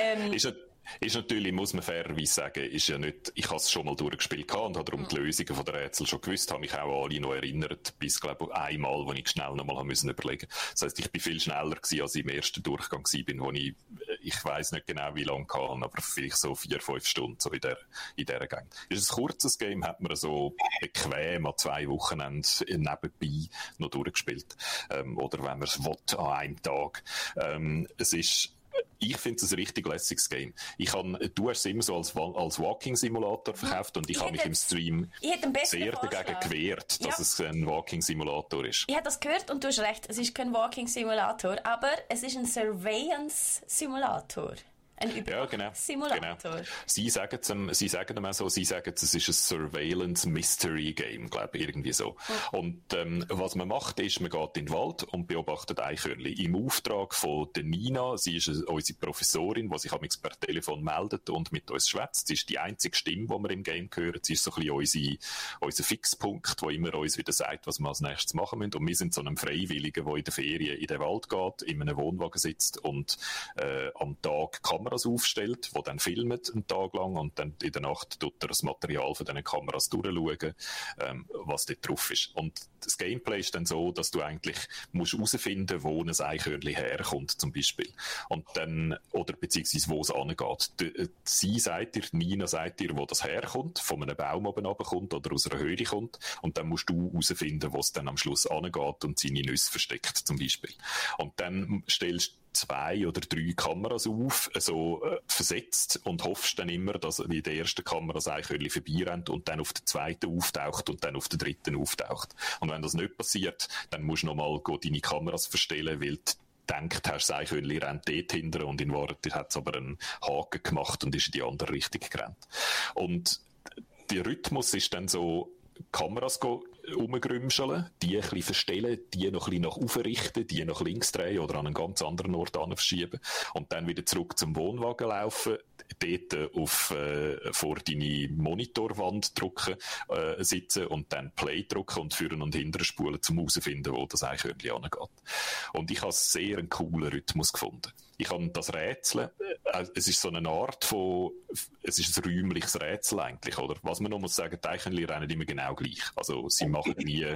Ähm, Ist, ist natürlich, muss man fairerweise sagen, ist ja nicht, ich habe es schon mal durchgespielt gehabt und habe darum die Lösungen von der Rätsel schon gewusst, habe mich auch alle noch erinnert, bis, glaube ich, einmal, wo ich schnell nochmal haben müssen überlegen. Das heisst, ich bin viel schneller gewesen, als ich im ersten Durchgang gewesen bin, wo ich, äh, ich weiss nicht genau, wie lange kann, aber vielleicht so vier, fünf Stunden, so in der, in der Gang. Ist ein kurzes Game, hat man so bequem an zwei Wochenenden nebenbei noch durchgespielt. Ähm, oder wenn man es will, an einem Tag. Ähm, es ist, ich finde es ein richtig lässiges Game. Ich kann, du hast es immer so als, als Walking-Simulator verkauft und ich, Ich habe mich im Stream sehr dagegen Vorschlag. gewehrt, dass Ja. es ein Walking-Simulator ist. ich habe das gehört und du hast recht, es ist kein Walking-Simulator, aber es ist ein Surveillance-Simulator. Ein Ja, genau. Überwachungssimulator. genau. Sie sagen es, sie sagen auch so, sie sagen, es ist ein Surveillance Mystery Game, glaube ich, irgendwie so. Und ähm, was man macht, ist, man geht in den Wald und beobachtet Eichhörnchen. Im Auftrag von der Nina, sie ist äh, unsere Professorin, die sich per Telefon meldet und mit uns schwätzt. Sie ist die einzige Stimme, die wir im Game hören. Sie ist so ein bisschen unsere, unser Fixpunkt, wo immer uns wieder sagt, was wir als nächstes machen müssen. Und wir sind so einem Freiwilligen, der in der Ferien in den Wald geht, in einem Wohnwagen sitzt und äh, am Tag Kameras aufstellt, die dann filmen einen Tag lang und dann in der Nacht tut er das Material von diesen Kameras durchschauen, ähm, was dort drauf ist. Und das Gameplay ist dann so, dass du eigentlich musst herausfinden, wo ein Eichhörnchen herkommt, zum Beispiel. Und dann, oder beziehungsweise wo es angeht. Äh, Sie sagt dir, Nina sagt dir, wo das herkommt, von einem Baum oben runterkommt oder aus einer Höhle kommt. Und dann musst du herausfinden, wo es dann am Schluss angeht und seine Nüsse versteckt, zum Beispiel. Und dann stellst zwei oder drei Kameras auf, so äh, versetzt und hoffst dann immer, dass in der ersten Kamera das Eichhörnchen vorbeirennt und dann auf der zweiten auftaucht und dann auf der dritten auftaucht. Und wenn das nicht passiert, dann musst du nochmal deine Kameras verstellen, weil die denkt hast, das rennt dort hinter und in Wahrheit hat es aber einen Haken gemacht und ist in die andere Richtung gerannt. Und der Rhythmus ist dann so, Kameras umgrümscheln, die ein bisschen verstellen, die noch ein bisschen nach aufrichten, die nach links drehen oder an einen ganz anderen Ort verschieben und dann wieder zurück zum Wohnwagen laufen, dort auf, äh, vor deine Monitorwand drücken, äh, sitzen und dann Play drücken und führen und hinteren spulen, um herauszufinden, wo das Eichhörnchen angeht. Und ich habe sehr einen coolen Rhythmus gefunden. Ich habe das Rätsel, äh, es ist so eine Art von, es ist ein räumliches Rätsel eigentlich, oder? Was man noch muss sagen, die Eichhörnchen rennen immer genau gleich. Also, sie machen nie,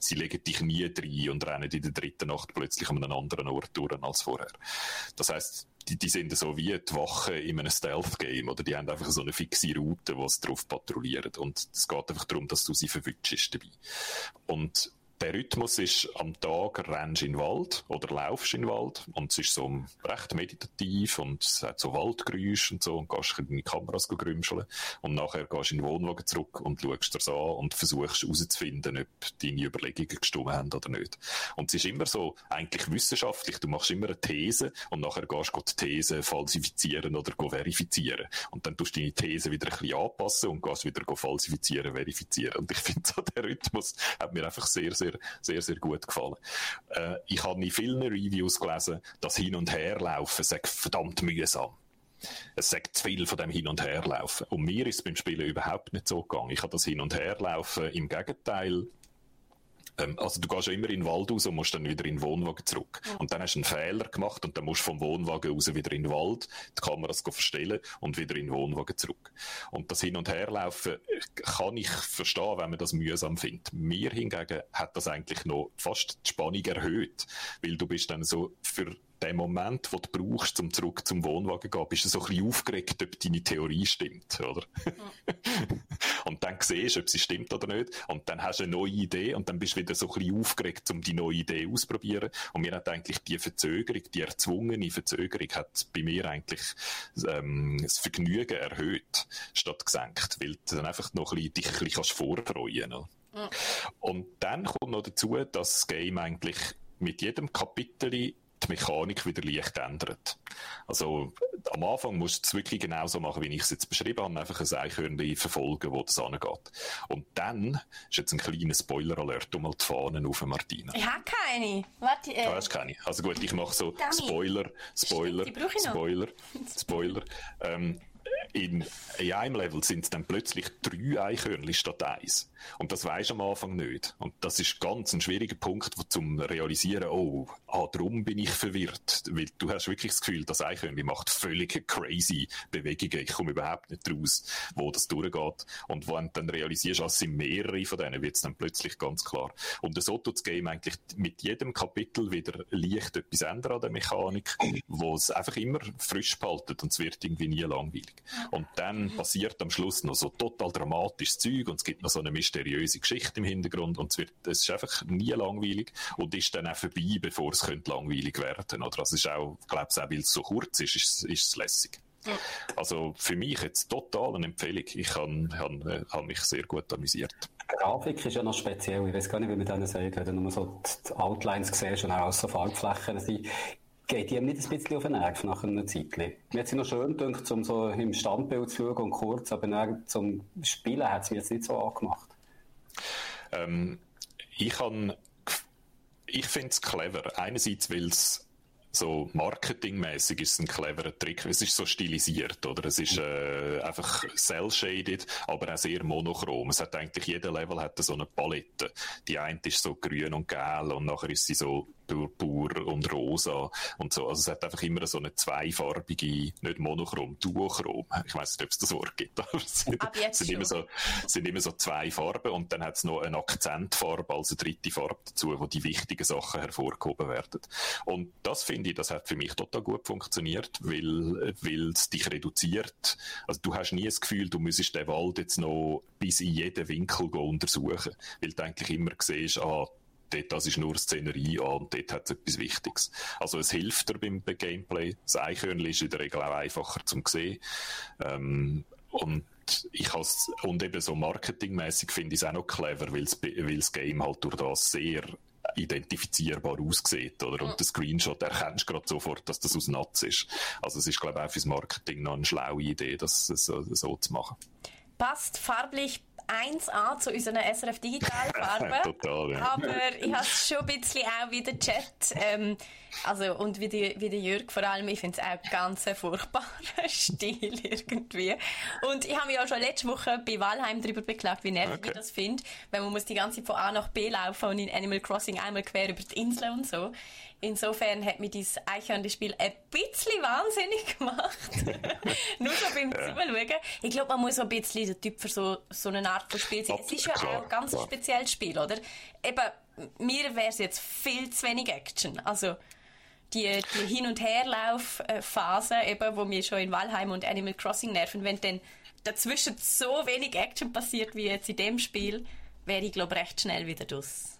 sie legen dich nie rein und rennen in der dritten Nacht plötzlich an einem anderen Ort durch als vorher. Das heißt, die, die sind so wie die Wachen in einem Stealth-Game, oder die haben einfach so eine fixe Route, wo sie drauf patrouillieren. Und es geht einfach darum, dass du sie verwünschst dabei. Und der Rhythmus ist, am Tag rennst in den Wald oder laufst in den Wald und es ist so recht meditativ und es hat so Waldgeräusche und so und gehst in deine Kameras grümscheln und nachher gehst du in den Wohnwagen zurück und schaust dir an und versuchst herauszufinden, ob deine Überlegungen gestimmt haben oder nicht. Und es ist immer so eigentlich wissenschaftlich, du machst immer eine These und nachher gehst du die These falsifizieren oder verifizieren. Und dann tust du deine These wieder ein bisschen anpassen und gehst wieder falsifizieren, verifizieren. Und ich finde so, der Rhythmus hat mir einfach sehr, sehr sehr, sehr, sehr gut gefallen. Äh, ich habe in vielen Reviews gelesen, dass Hin- und Herlaufen sei verdammt mühsam. Es sagt zu viel von dem Hin- und Herlaufen. Und mir ist es beim Spielen überhaupt nicht so gegangen. Ich habe das Hin- und Herlaufen im Gegenteil ähm, also du gehst ja immer in den Wald raus und musst dann wieder in den Wohnwagen zurück. Ja. Und dann hast du einen Fehler gemacht und dann musst du vom Wohnwagen raus wieder in den Wald, die Kameras verstellen und wieder in den Wohnwagen zurück. Und das Hin- und Herlaufen kann ich verstehen, wenn man das mühsam findet. Mir hingegen hat das eigentlich noch fast die Spannung erhöht, weil du bist dann so für den Moment, den du brauchst, um zurück zum Wohnwagen zu gehen, bist du so ein bisschen aufgeregt, ob deine Theorie stimmt, oder? Mhm. und dann siehst du, ob sie stimmt oder nicht. Und dann hast du eine neue Idee und dann bist du wieder so ein bisschen aufgeregt, um die neue Idee auszuprobieren. Und mir hat eigentlich die Verzögerung, die erzwungene Verzögerung, hat bei mir eigentlich ähm, das Vergnügen erhöht, statt gesenkt, weil du dann einfach noch ein bisschen, dich ein bisschen vorfreuen kannst. Und dann kommt noch dazu, dass das Game eigentlich mit jedem Kapitel die Mechanik wieder leicht ändert. Also am Anfang musst du es wirklich genauso machen, wie ich es jetzt beschrieben habe, einfach ein Eichhörnchen verfolgen, wo das angeht. Und dann ist jetzt ein kleiner Spoiler-Alert, um mal die Fahnen auf, Martina. Ich habe keine. Warte, äh, du hast keine. Also gut, ich mache so. Spoiler, Spoiler, Spoiler, Spoiler. ähm, in, in einem Level sind es dann plötzlich drei Eichhörnchen statt eins. Und das du am Anfang nicht. Und das ist ganz ein schwieriger Punkt, zum realisieren, oh, ah, darum bin ich verwirrt. Weil du hast wirklich das Gefühl, das Eichhörnchen macht völlig crazy Bewegungen. Ich komme überhaupt nicht raus, wo das durchgeht. Und wenn du dann realisierst, ah, es sind mehrere von denen, wird es dann plötzlich ganz klar. Und so tut das Game eigentlich mit jedem Kapitel wieder leicht etwas ändern an der Mechanik, wo es einfach immer frisch behaltet und es wird irgendwie nie langweilig. Und dann passiert am Schluss noch so total dramatisches Zeug und es gibt noch so eine mysteriöse Geschichte im Hintergrund und es wird, es ist einfach nie langweilig und ist dann auch vorbei, bevor es könnte langweilig werden. Oder das ist auch, ich glaube, auch weil es so kurz ist, ist, ist es lässig. Also für mich jetzt total eine Empfehlung. Ich habe hab, hab mich sehr gut amüsiert. Die Grafik ist ja noch speziell. Ich weiß gar nicht, wie man denen sagt, wenn du nur so die Outlines siehst und auch so Farbflächen sind geht ihm nicht ein bisschen auf den Nerv nach einer Zeit. Mir hat sie noch schön gedacht, um so im Standbild zu schauen und kurz, aber dann zum Spielen hat es mir jetzt nicht so angemacht. Ähm, ich ich finde es clever. Einerseits, weil es so marketingmäßig ist es ein cleverer Trick. Es ist so stilisiert, oder? Es ist äh, einfach cell-shaded, aber auch sehr monochrom. Es hat eigentlich, jeder Level hat so eine Palette. Die eine ist so grün und gelb und nachher ist sie so pur und rosa und so. Also es hat einfach immer so eine zweifarbige, nicht monochrom, duochrom. Ich weiß nicht, ob es das Wort gibt, aber es sind, sind immer, so, sind immer so zwei Farben und dann hat es noch eine Akzentfarbe, also eine dritte Farbe dazu, wo die wichtigen Sachen hervorgehoben werden. Und das finde ich, das hat für mich total gut funktioniert, weil, weil es dich reduziert. Also du hast nie das Gefühl, du müsstest den Wald jetzt noch bis in jeden Winkel untersuchen, weil du eigentlich immer siehst, ah, dort, das ist nur Szenerie an und dort hat es etwas Wichtiges. Also es hilft dir beim Gameplay. Das Eichhörnchen ist in der Regel auch einfacher zum sehen. Ähm, und ich has, und eben so marketingmäßig finde ich es auch noch clever, weil das Game halt durch das sehr identifizierbar aussieht, oder? Und der Screenshot erkennst gerade sofort, dass das aus Natz ist. Also es ist, glaube ich, auch fürs Marketing noch eine schlaue Idee, das so, so zu machen. Passt farblich 1A zu unserer SRF Digitalfarbe. Total, ja. Aber ich habe es schon ein bisschen auch wie der Chat, ähm, also, und wie, die, wie der Jörg vor allem, ich finde es auch ganz ein furchtbarer Stil irgendwie. Und ich habe mich auch schon letzte Woche bei Walheim darüber beklagt, wie nervig Okay. ich das finde, weil man muss die ganze Zeit von A nach B laufen und in Animal Crossing einmal quer über die Insel und so. Insofern hat mich dieses Eichhörnchen-Spiel ein bisschen wahnsinnig gemacht. Nur so beim Zuschauen. Ich glaube, man muss so ein bisschen der Typ für so, so eine Art von Spiel sein. Es ist ja Klar, auch ein ganz klar. spezielles Spiel, oder? Eben, mir wäre es jetzt viel zu wenig Action. Also, die, die Hin- und Herlauf-Phase, eben, wo mir schon in Valheim und Animal Crossing nerven, wenn dann dazwischen so wenig Action passiert wie jetzt in dem Spiel, wäre ich, glaube recht schnell wieder dus.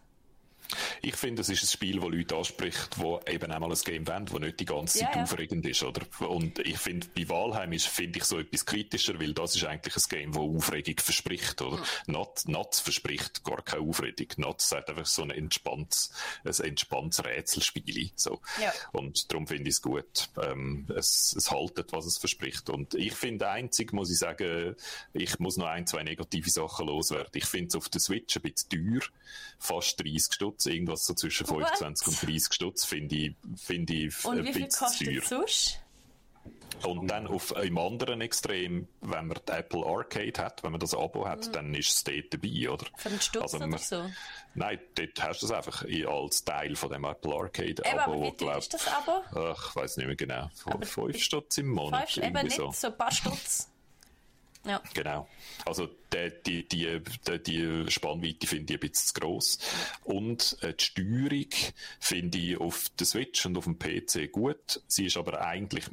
Ich finde, es ist ein Spiel, das Leute anspricht, die eben auch mal ein Game wollen, das nicht die ganze Zeit Ja, ja. aufregend ist, oder? Und ich finde, bei Valheim ist, finde ich so etwas kritischer, weil das ist eigentlich ein Game, das Aufregung verspricht, oder? Nat, Nats verspricht gar keine Aufregung. Nats sagt einfach so ein entspanntes, ein entspanntes Rätselspiel, so. Ja. Und darum finde ich es gut. Ähm, es, es haltet, was es verspricht. Und ich finde, einzig muss ich sagen, ich muss noch ein, zwei negative Sachen loswerden. Ich finde es auf der Switch ein bisschen teuer. Fast 30 Stutz, irgendwas so zwischen What? 25 und 30 Stutz finde ich, finde ich Und ein wie viel kostet teuer. es sonst? Und dann auf, im anderen Extrem, wenn man die Apple Arcade hat, wenn man das Abo hat, dann ist es dort dabei, oder? Für einen Stutz oder man- so? Nein, dort hast du es einfach als Teil von dem Apple Arcade Eben, aber Abo. wie teuer ist das Abo? Ach, ich weiß nicht mehr genau. Von 5 Stutz im Monat. Du, eben nicht so. so ein paar Stutz. Ja. Genau. Also die, die, die, die, Spannweite finde ich ein bisschen zu gross. Und äh, die Steuerung finde ich auf der Switch und auf dem PC gut. Sie ist aber eigentlich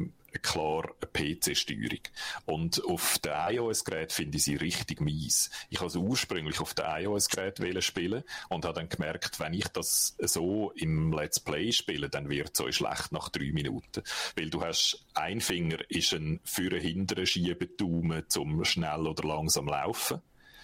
klar PC-Steuerung. Und auf dem iOS-Gerät finde ich sie richtig mies. Ich habe sie ursprünglich auf dem iOS-Gerät spielen und habe dann gemerkt, wenn ich das so im Let's Play spiele, dann wird es euch schlecht nach drei Minuten. Weil du hast, ein Finger ist ein für einen hinteren Schiebetaumen zum schnell oder langsam laufen.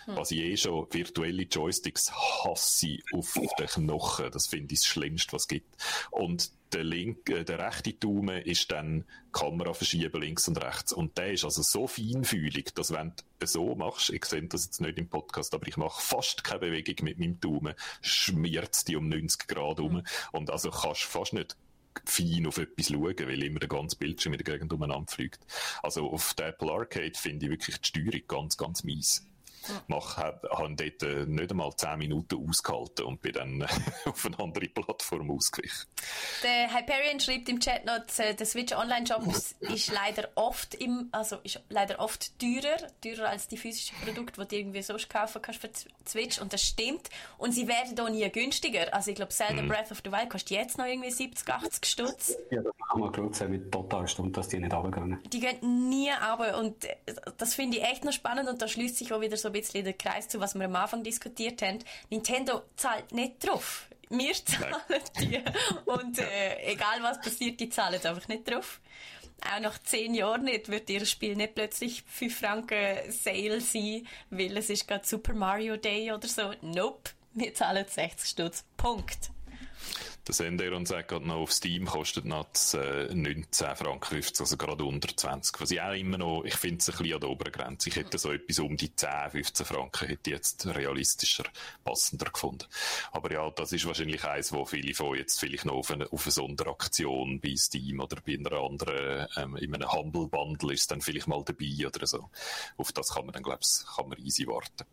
Was ich eh schon virtuelle Joysticks hasse auf den Knochen. Das finde ich das Schlimmste, was es gibt. Und der linke, äh, der rechte Daumen ist dann Kamera verschieben links und rechts. Und der ist also so feinfühlig, dass wenn du so machst, ich sehe das jetzt nicht im Podcast, aber ich mache fast keine Bewegung mit meinem Daumen, schmiert die um 90 Grad um. Und also kannst fast nicht fein auf etwas schauen, weil immer der ganze Bildschirm in der Gegend umeinander fliegt. Also auf der Apple Arcade finde ich wirklich die Steuerung ganz, ganz mies. Mach, hab, hab dort äh, nicht einmal 10 Minuten ausgehalten und bin dann äh, auf eine andere Plattform ausgewichen. Der Hyperion schreibt im Chat noch, äh, der Switch Online Shop ist, leider oft im, also ist leider oft teurer, teurer als die physischen Produkte, die du irgendwie sonst kaufen kannst für Switch. Und das stimmt. Und sie werden auch nie günstiger. Also ich glaube, Zelda Breath of the Wild kostet jetzt noch irgendwie 70, 80 Stutz. Ja, das haben wir geschaut, mich total erstaunt, dass die nicht runtergehen. Die gehen nie runter. Und das finde ich echt noch spannend. Und da schließt sich auch wieder so ein bisschen der Kreis zu, was wir am Anfang diskutiert haben. Nintendo zahlt nicht drauf. Wir zahlen die. Und äh, egal was passiert, die zahlen einfach nicht drauf. Auch nach zehn Jahren nicht wird ihr Spiel nicht plötzlich 5 Franken Sale sein, weil es ist gerade Super Mario Day oder so. Nope. Wir zahlen 60 Stutz. Punkt. Der Sender und sagt gerade noch, auf Steam kostet noch das, äh, 19 Franken 50, also gerade unter 20. Was ich auch immer noch, ich finde es ein bisschen an der oberen Grenze. Ich hätte so etwas um die 10, 15 Franken hätte ich jetzt realistischer, passender gefunden. Aber ja, das ist wahrscheinlich eins, wo viele von jetzt vielleicht noch auf eine, auf eine Sonderaktion bei Steam oder bei einer anderen, ähm, in einem Humble Bundle ist dann vielleicht mal dabei oder so. Auf das kann man dann, glaube ich, kann man easy warten.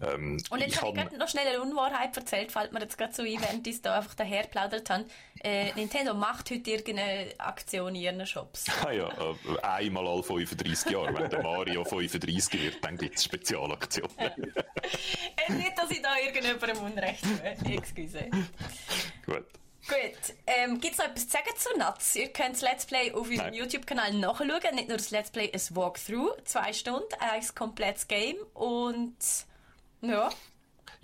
Ähm, Und jetzt habe ich gerade noch schnell eine Unwahrheit erzählt, fällt mir jetzt gerade so ein, während ich da einfach daher plaudert habe. Äh, Nintendo macht heute irgendeine Aktion in ihren Shops. Ah ja, äh, einmal alle 35 Jahre. Wenn der Mario 35 wird, dann gibt es Spezialaktionen. Äh, nicht, dass ich da irgendjemandem Unrecht tue. Excuse. Gut. Gut, ähm, gibt es noch etwas zu sagen zu Nuts? Ihr könnt das Let's Play auf unserem. YouTube-Kanal nachschauen. Nicht nur das Let's Play, ein Walkthrough. Zwei Stunden, ein komplettes Game. Und ja,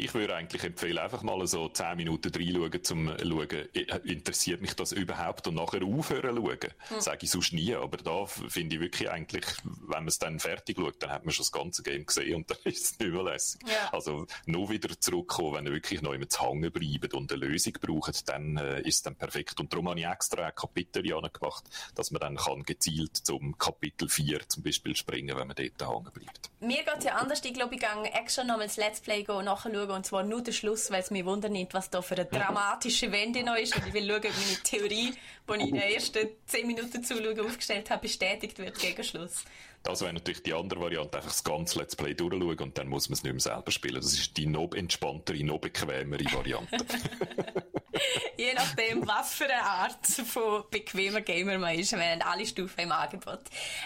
Ich würde eigentlich empfehlen, einfach mal so 10 Minuten reinschauen, zum schauen, interessiert mich das überhaupt und nachher aufhören schauen. Hm. Sage ich sonst nie, aber da finde ich wirklich eigentlich, wenn man es dann fertig schaut, dann hat man schon das ganze Game gesehen und dann ist es nicht mehr lässig. Ja. Also, nur wieder zurückkommen, wenn ihr wirklich noch immer zu hängen bleibt und eine Lösung braucht, dann äh, ist es dann perfekt. Und darum habe ich extra ein Kapitel gemacht, dass man dann kann gezielt zum Kapitel 4 zum Beispiel springen, wenn man dort hängen bleibt. Mir geht es ja anders. Ich glaube, ich gehe extra noch mal das Let's Play nachschauen und zwar nur den Schluss, weil es mich wundert nicht, was da für eine dramatische Wende noch ist und ich will schauen, ob meine Theorie, die ich in den ersten 10 Minuten zuschauen aufgestellt habe, bestätigt wird gegen Schluss. Das wäre natürlich die andere Variante, einfach das ganze Let's Play durchschauen und dann muss man es nicht mehr selber spielen. Das ist die noch entspanntere, noch bequemere Variante. Je nachdem, was für eine Art von bequemer Gamer man ist, wir haben alle Stufen im Angebot.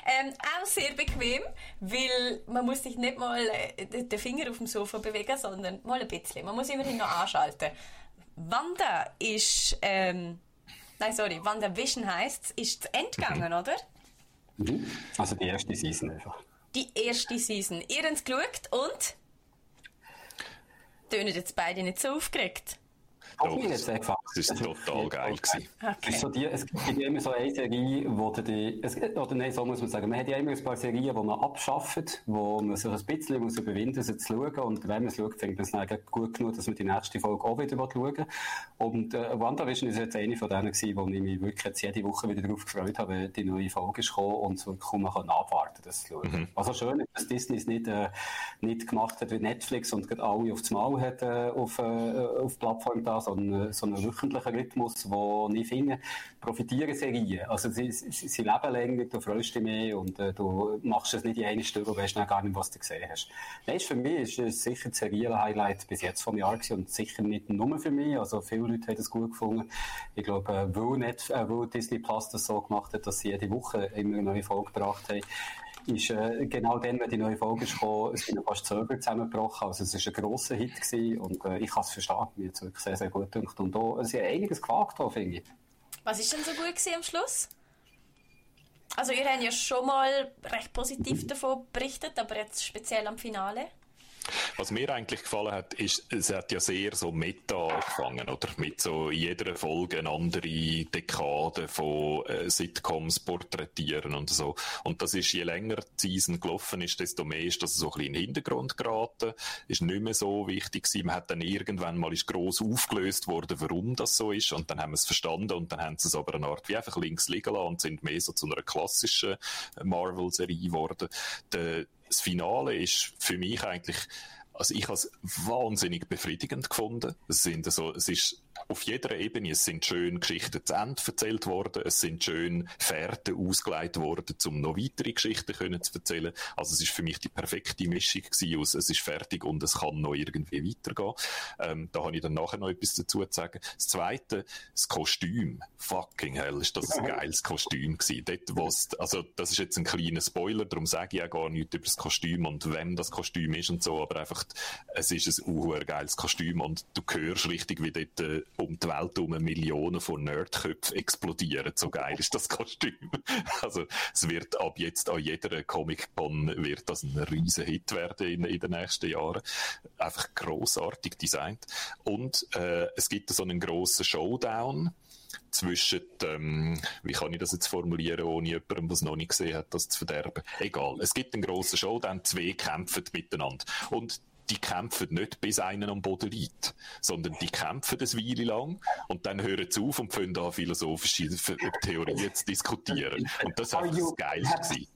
Ähm, auch sehr bequem, weil man muss sich nicht mal äh, den Finger auf dem Sofa bewegen, sondern mal ein bisschen. Man muss immerhin noch anschalten. Wanda ist, ähm, nein, sorry, Wanda Vision heisst, ist zu Ende gegangen, mhm. oder? Mhm. Also die erste Season einfach. Die erste Season. Ihr habt es geschaut und? Tönen jetzt beide nicht so aufgeregt? Doch, gefallen. Das ist total geil gewesen. Okay. So die, es gibt immer so eine Serie, wo die, es, oder nein, so muss man sagen, man hat ja immer ein paar Serien, die man abschafft, wo man sich ein bisschen muss überwinden muss, sie zu schauen. Und wenn man es schaut, findet man es gut genug, dass man die nächste Folge auch wieder schauen will. Und äh, WandaVision ist jetzt eine von denen gewesen, wo ich mich wirklich jetzt jede Woche wieder darauf gefreut habe, die neue Folge ist gekommen und so kaum man kann abwarten, das zu schauen. Mhm. Also schön, dass Disney es nicht, äh, nicht gemacht hat wie Netflix und alle aufs Maul hat äh, auf, äh, auf Plattform da, sondern so einen wöchentlichen Rhythmus, wo ich finde, profitieren Serien. Also sie, sie, sie leben länger, du freust dich mehr und äh, du machst es nicht in einer Stunde und weißt gar nicht, was du gesehen hast. Nein, für mich ist es sicher das Serien-Highlight bis jetzt vom Jahr gewesen und sicher nicht nur für mich. Also viele Leute haben es gut gefunden. Ich glaube, äh, weil, nicht, äh, weil Disney Plus das so gemacht hat, dass sie jede Woche immer eine neue Folge gebracht haben, ist äh, genau dann, wenn die neue Folge ist gekommen, sind fast Server zusammengebrochen. Also es war ein grosser Hit gewesen und äh, ich kann es verstehen. Mir hat es wirklich sehr, sehr gut gedacht. Und da, sie haben einiges gewagt, finde ich. Was ist denn so gut gewesen am Schluss? Also ihr habt ja schon mal recht positiv davon berichtet, aber jetzt speziell am Finale? Was mir eigentlich gefallen hat, ist, es hat ja sehr so Meta angefangen, oder? Mit so jeder Folge eine andere Dekade von äh, Sitcoms porträtieren und so. Und das ist, je länger die Season gelaufen ist, desto mehr ist das so ein bisschen in den Hintergrund geraten. Ist nicht mehr so wichtig gewesen. Man hat dann irgendwann mal ist gross aufgelöst worden, warum das so ist. Und dann haben wir es verstanden und dann haben sie es aber eine Art wie einfach links liegen lassen und sind mehr so zu einer klassischen Marvel-Serie geworden. Der, das Finale ist für mich eigentlich, also ich habe es wahnsinnig befriedigend gefunden. Es sind so, es ist auf jeder Ebene. Es sind schön Geschichten zu Ende erzählt worden, es sind schön Fährten ausgeleitet worden, um noch weitere Geschichten können zu erzählen. Also es ist für mich die perfekte Mischung aus, es ist fertig und es kann noch irgendwie weitergehen. Ähm, da habe ich dann nachher noch etwas dazu zu sagen. Das Zweite, das Kostüm. Fucking hell, ist das ein geiles Kostüm gewesen. Dort, was, also das ist jetzt ein kleiner Spoiler, darum sage ich ja gar nichts über das Kostüm und wem das Kostüm ist und so, aber einfach, es ist ein geiles Kostüm und du hörst richtig, wie dort äh, um die Welt um Millionen von Nerdköpfen explodieren. So geil ist das Kostüm. Also, es wird ab jetzt an jeder Comic-Con wird das ein riesen Hit werden in, in den nächsten Jahren. Einfach großartig designt. Und, äh, es gibt so einen grossen Showdown zwischen, ähm, wie kann ich das jetzt formulieren, ohne jemanden, der es noch nicht gesehen hat, das zu verderben. Egal. Es gibt einen grossen Showdown, zwei kämpfen miteinander. Und die kämpfen nicht, bis einer am Boden liegt, sondern die kämpfen eine Weile lang und dann hören sie auf und fangen an, philosophische Theorien zu diskutieren. Und das war das Geilste.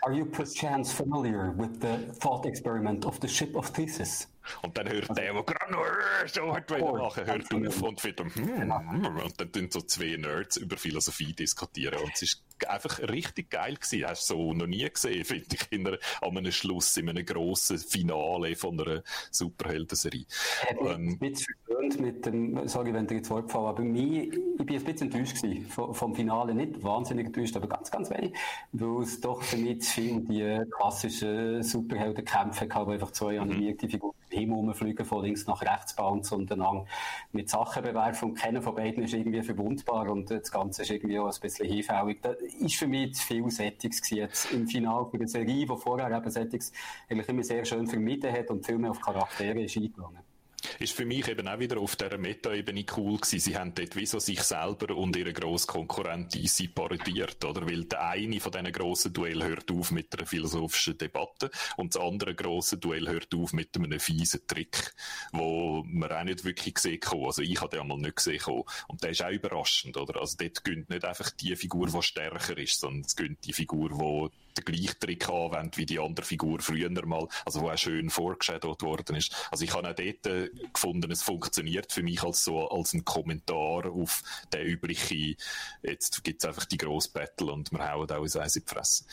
Are you perchance familiar with the thought experiment of the ship of Thesis? Und dann hört der, der gerade so hat oh, machen, hört auf und wieder, hm, genau. und dann tun so zwei Nerds über Philosophie diskutieren. Und es ist einfach richtig geil gewesen. Hast du so noch nie gesehen, finde ich, in einer, an einem Schluss, in einem grossen Finale von einer Superhelden-Serie. Ich bin ähm, ein bisschen verwöhnt mit dem, sorry, wenn dir jetzt Wort gefallen, aber mir, ich bin ein bisschen enttäuscht gewesen vom, vom Finale. Nicht wahnsinnig enttäuscht, aber ganz, ganz wenig. Weil es doch für mich zu viel die klassischen Superheldenkämpfe gab, wo einfach zwei mhm. animierte Figuren Himmel rumfliegen, von links nach rechts bouncen und dann mit Sachen bewerfen und keiner von beiden ist irgendwie verwundbar und das Ganze ist irgendwie auch ein bisschen hinfällig. Ist für mich zu viel Settings jetzt im Finale für eine Serie, die vorher eben Settings eigentlich immer sehr schön vermieden hat und viel mehr auf Charaktere ist eingegangen. Ist für mich eben auch wieder auf dieser Meta-Ebene cool gewesen. Sie haben dort wie so sich selber und ihre grosse Konkurrent DC parodiert, oder? Weil der eine von diesen grossen Duell hört auf mit einer philosophischen Debatte und das andere grosse Duell hört auf mit einem fiesen Trick, wo man auch nicht wirklich gesehen kann. Also ich habe den einmal nicht gesehen Und der ist auch überraschend, oder? Also dort gönnt nicht einfach die Figur, die stärker ist, sondern es gönnt die Figur, die den gleichen Trick anwendet wie die andere Figur früher mal, also wo auch schön vorgeschadowt worden ist. Also ich habe auch dort äh, gefunden, es funktioniert für mich als so, als ein Kommentar auf den übliche, jetzt gibt's einfach die grosse Battle und wir hauen auch ins Eis in die Fresse.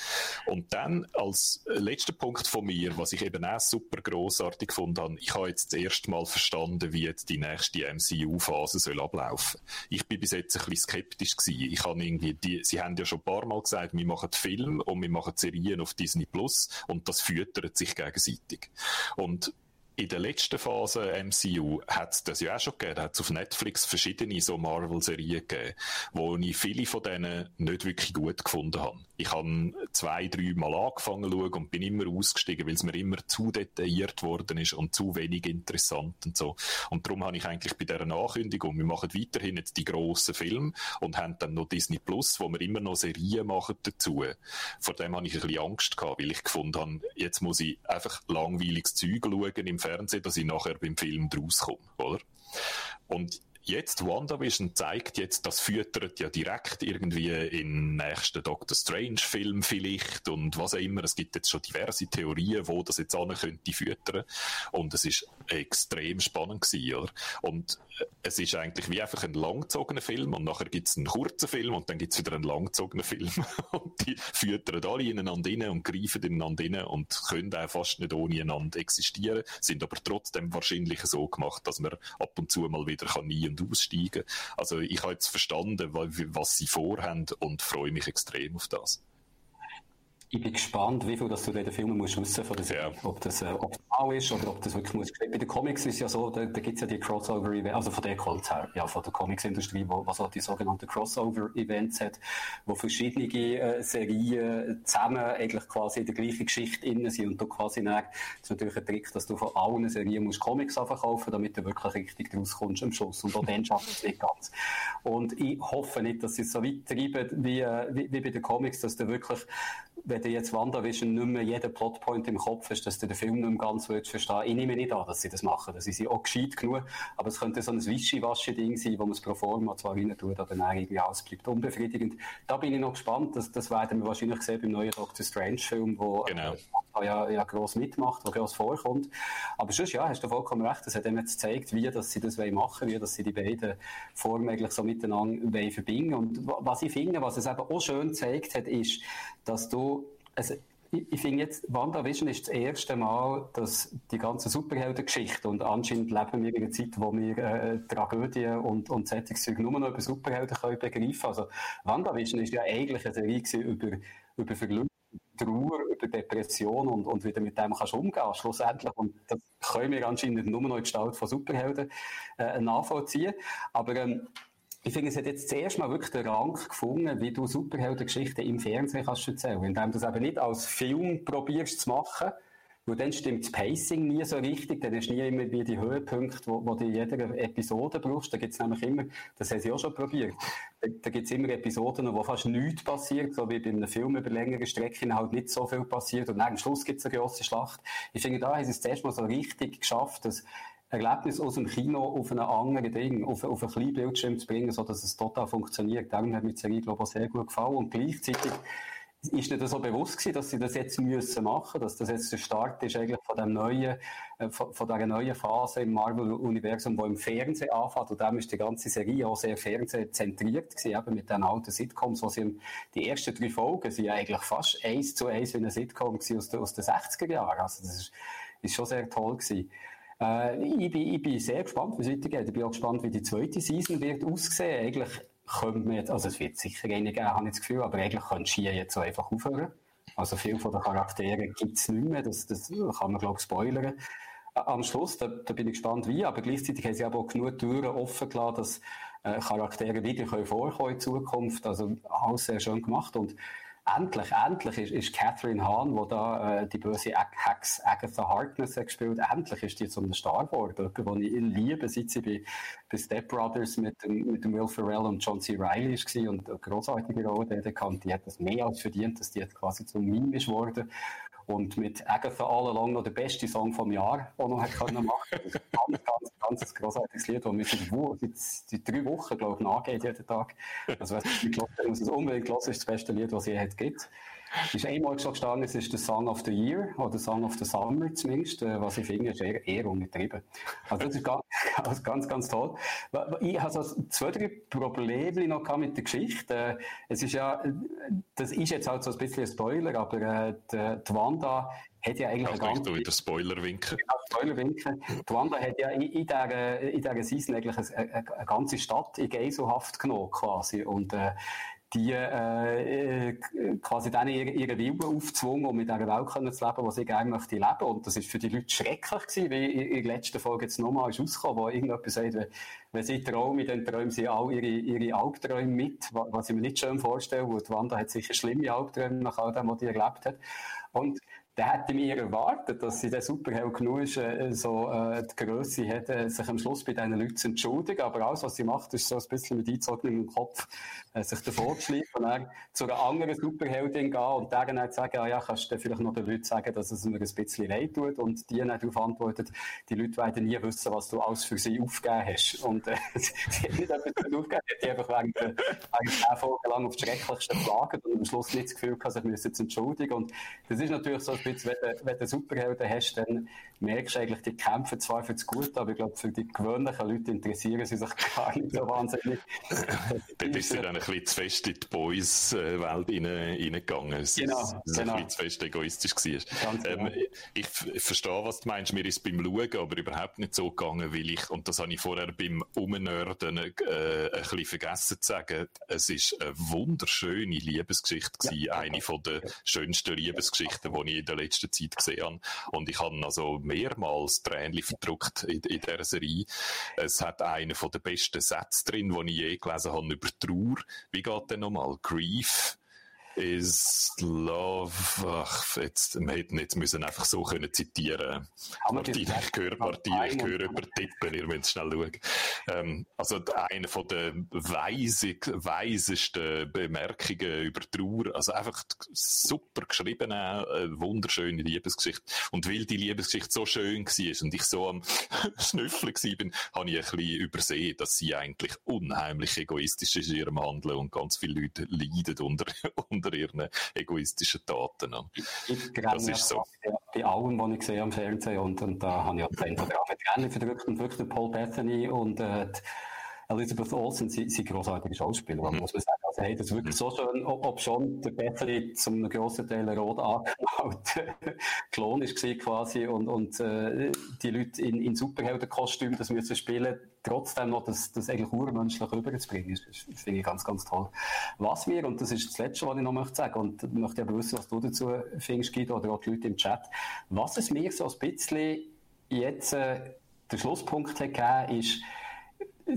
Und dann als letzter Punkt von mir, was ich eben auch super grossartig gefunden habe, ich habe jetzt das erste Mal verstanden, wie jetzt die nächste MCU-Phase soll ablaufen. Ich bin bis jetzt ein bisschen skeptisch gewesen. Ich habe irgendwie die, sie haben ja schon ein paar Mal gesagt, wir machen Film und wir machen machen Serien auf Disney Plus und das füttert sich gegenseitig. Und in der letzten Phase MCU hat es das ja auch schon gegeben. Da hat es auf Netflix verschiedene so Marvel-Serien gegeben, wo ich viele von denen nicht wirklich gut gefunden habe. Ich habe zwei, drei Mal angefangen zu schauen und bin immer ausgestiegen, weil es mir immer zu detailliert worden ist und zu wenig interessant und so. Und darum habe ich eigentlich bei dieser Ankündigung, wir machen weiterhin jetzt die grossen Filme und haben dann noch Disney Plus, wo wir immer noch Serien machen dazu. Vor dem habe ich ein bisschen Angst gehabt, weil ich gefunden habe, jetzt muss ich einfach langweiliges Zeug schauen im Fernsehen, dass ich nachher beim Film draus komme, oder? Und jetzt WandaVision zeigt jetzt, das füttert ja direkt irgendwie in nächsten Doctor Strange Film vielleicht und was auch immer. Es gibt jetzt schon diverse Theorien, wo das jetzt an könnte füttern. Und es ist extrem spannend gewesen, oder? Und äh, es ist eigentlich wie einfach ein langgezogener Film und nachher gibt es einen kurzen Film und dann gibt es wieder einen langgezogenen Film. und die füttern alle ineinander rein und greifen ineinander rein und können auch fast nicht ohne einander existieren, sind aber trotzdem wahrscheinlich so gemacht, dass man ab und zu mal wieder kann und aussteigen. Also ich habe jetzt verstanden, was sie vorhaben und freue mich extrem auf das. Ich bin gespannt, wie viel dass du den Filmen musst wissen von der Serie. Ja. Ob das, äh, das auch ist oder ob das wirklich muss. Bei den Comics ist ja so, da, da gibt es ja die Crossover-Events, also von der kommt her, ja, von der Comics-Industrie, wo, was auch die sogenannten Crossover-Events hat, wo verschiedene äh, Serien zusammen eigentlich quasi in der gleichen Geschichte innen sind und du quasi dann, das ist natürlich ein Trick, dass du von allen Serien musst Comics verkaufen, damit du wirklich richtig rauskommst am Schluss. Und auch dann schafft es nicht ganz. Und ich hoffe nicht, dass sie es so weit treiben wie, äh, wie, wie bei den Comics, dass du wirklich wenn du jetzt WandaVision nicht mehr jeden Plotpoint im Kopf hast, dass du den Film nicht mehr ganz willst verstehen Ich nehme nicht an, dass sie das machen. Das ist auch gescheit genug. Aber es könnte so ein Wischiwaschi-Ding sein, wo man es pro forma zwar rein tut, aber dann irgendwie alles bleibt unbefriedigend. Da bin ich noch gespannt. Das, das werden wir wahrscheinlich sehen beim neuen Doctor Strange-Film, wo genau. äh, ja, ja gross mitmacht, wo gross vorkommt. Aber sonst, ja, hast du vollkommen recht. Das hat ihm jetzt gezeigt, wie dass sie das machen wollen, wie dass sie die beiden Formen eigentlich so miteinander verbinden Und was ich finde, was es eben auch schön gezeigt hat, ist, dass du also, ich, ich finde jetzt, WandaVision ist das erste Mal, dass die ganze Superheldengeschichte und anscheinend leben wir in einer Zeit, wo wir äh, Tragödien und, und Zeitungszeug nur noch über Superhelden können begreifen. Also WandaVision ist ja eigentlich eine Serie über, über Verlust, Trauer, über Depression und, und wie du mit dem kannst umgehen schlussendlich. Und das können wir anscheinend nur noch in Gestalt von Superhelden äh, nachvollziehen. Aber ähm, ich finde, es hat jetzt zuerst mal wirklich den Rang gefunden, wie du Superheldengeschichten im Fernsehen kannst erzählen. Indem du es eben nicht als Film probierst zu machen, weil dann stimmt das Pacing nie so richtig, dann hast du nie immer wie die Höhepunkte, wo, wo du in jeder Episode brauchst. Da gibt es nämlich immer, das haben sie auch schon probiert, da, da gibt es immer Episoden, wo fast nichts passiert, so wie bei einem Film über längere Strecken halt nicht so viel passiert und dann am Schluss gibt es eine grosse Schlacht. Ich finde, da haben sie es zuerst mal so richtig geschafft, dass Erlebnis aus dem Kino auf ein anderes Ding, auf, auf einen kleinen Bildschirm zu bringen, sodass es total funktioniert. Darum hat mir die Serie, glaube ich, sehr gut gefallen. Und gleichzeitig ist nicht so bewusst gewesen, dass sie das jetzt müssen machen, dass das jetzt der Start ist eigentlich von dem neuen, äh, von dieser neuen Phase im Marvel-Universum, wo im Fernsehen anfängt. Und dem ist die ganze Serie auch sehr fernsehzentriert gewesen, eben mit den alten Sitcoms, wo sie die ersten drei Folgen sind ja eigentlich fast eins zu eins wie eine Sitcom aus, den, aus den 60er Jahren. Also das ist, ist schon sehr toll gewesen. Äh, ich, bin, ich bin sehr gespannt, wie es weitergeht. Ich bin auch gespannt, wie die zweite Season wird aussehen. Eigentlich könnte man jetzt, also es wird sicher eine geben, habe ich das Gefühl, aber eigentlich könnte Ski jetzt so einfach aufhören. Also viele von den Charakteren gibt es nicht mehr, das, das kann man glaube ich spoilern. Am Schluss, da, da, bin ich gespannt wie, aber gleichzeitig haben sie aber auch genug Türen offen gelassen, dass äh, Charaktere wieder vorkommen in Zukunft. Also alles sehr schön gemacht und endlich, endlich ist, ist Catherine Hahn, wo da äh, die böse Hex Agatha Harkness hat gespielt, endlich ist die einem Star geworden. Jemand, den ich liebe, seit sie bei, bei Step Brothers mit mit Will Ferrell und John C. Reilly war und eine grossartige Rolle kann. Die hat das mehr als verdient, dass die quasi zum Meme ist worden und mit Agatha All Along noch der beste Song vom Jahr auch noch hat können machen. Das ist ein ganz, ganz, ganz großartiges Lied, das mir seit, seit drei Wochen, glaube ich, nachgeht jeden Tag. Also, wenn es nicht muss es unbedingt hören, ist das beste Lied, was es je gibt. Ist einmal schon gestanden, es ist der Song of the Year oder Song of the Summer zumindest, äh, was ich finde, ist eher, eher untertrieben. Also das ist ganz, also ganz, ganz toll. Ich habe so zwei, drei Probleme noch mit der Geschichte. Äh, es ist ja, das ist jetzt halt so ein bisschen ein Spoiler, aber äh, die, die Wanda hat ja eigentlich also ganze... wieder Spoiler winken. Ja, Spoiler winken. Die Wanda hat ja in, in, dieser, in dieser Season eigentlich eine, eine, eine ganze Stadt in Geiselhaft genommen quasi und äh, die äh, äh, quasi dann ihre, ihre Willen aufzwungen, um mit dieser Welt können zu leben, die sie gerne möchte leben. Und das ist für die Leute schrecklich gewesen, wie in der letzten Folge jetzt nochmal ist rausgekommen, wo irgendjemand sagt, wenn sie träumen, dann träumen sie all ihre, ihre Albträume mit, was ich mir nicht schön vorstelle, weil Wanda hat sicher schlimme Albträume nach all dem, was sie erlebt hat. Und der hätte mir erwartet, dass sie der Superheld genug ist, äh, so äh, die Größe hat, äh, sich am Schluss bei diesen Leuten zu entschuldigen. Aber alles, was sie macht, ist so ein bisschen mit eingezogenem Kopf äh, sich davor zu schleifen und dann zu einer anderen Superheldin gehen und deren dann sagen, ah, ja, kannst du vielleicht noch den Leuten sagen, dass es mir ein bisschen leid tut und die dann darauf antwortet, die Leute werden nie wissen, was du alles für sie aufgegeben hast. Und äh, sie hat nicht etwas aufgegeben, sie hat einfach während, während zehn Folgen lang auf die Schrecklichsten geklagt und am Schluss nicht das Gefühl gehabt, sich müssen zu entschuldigen. Und das ist natürlich so ein bisschen, wenn du, wenn du Superhelden hast, dann merkst du eigentlich, die kämpfen zwar für das Gute, aber ich glaube, für die gewöhnlichen Leute interessieren sie sich gar nicht so wahnsinnig. Dort ist sie dann ein bisschen zu fest in die Boys-Welt reingegangen. Es genau, ist, genau. ein bisschen zu fest egoistisch war. Genau. Ähm, ich, ich verstehe, was du meinst. Mir ist beim Schauen aber überhaupt nicht so gegangen, weil ich, und das habe ich vorher beim Umnörden äh, ein bisschen vergessen zu sagen, es ist eine wunderschöne Liebesgeschichte gewesen, ja. eine von der schönsten Liebesgeschichten, die ich in der letzten Zeit gesehen habe. Und ich habe also mehrmals Tränchen verdruckt in, in dieser Serie. Es hat einen von den besten Sätze drin, den ich je gelesen habe über Trauer. Wie geht der nochmal? Grief is love. Ach, jetzt, wir hätten jetzt müssen einfach so können zitieren. Martin, ich höre, Martin, ich höre übertippen, ihr müsst schnell schauen. Ähm, also, eine von der weisig, weisesten Bemerkungen über Trauer. Also, einfach super geschrieben, eine wunderschöne Liebesgeschichte. Und weil die Liebesgeschichte so schön war und ich so am Schnüffeln war, habe ich ein bisschen übersehen, dass sie eigentlich unheimlich egoistisch ist in ihrem Handeln und ganz viele Leute leiden unter, unter ihren egoistischen Taten. Ich das ist so. Bei allem, was ich sehe am Fernsehen und, und da habe ich auch den Tränen verdrückt und wirklich Paul Bethany und äh, Elizabeth Olsen, sie, sie großartige Schauspieler, mhm. muss man sagen. Also, hey, das ist wirklich mhm. so schön, ob, ob schon der Bethany zum grossen Teil rot angemalt Klon ist quasi und, und äh, die Leute in, in Superheldenkostümen das müssen spielen, trotzdem noch das, das eigentlich urmenschlich überzubringen, das, das finde ich ganz, ganz toll. Was wir, und das ist das Letzte, was ich noch möchte sagen, und ich möchte aber wissen, was du dazu findest, Guido, oder auch die Leute im Chat, was es mir so ein bisschen jetzt äh, der Schlusspunkt hat gegeben, ist,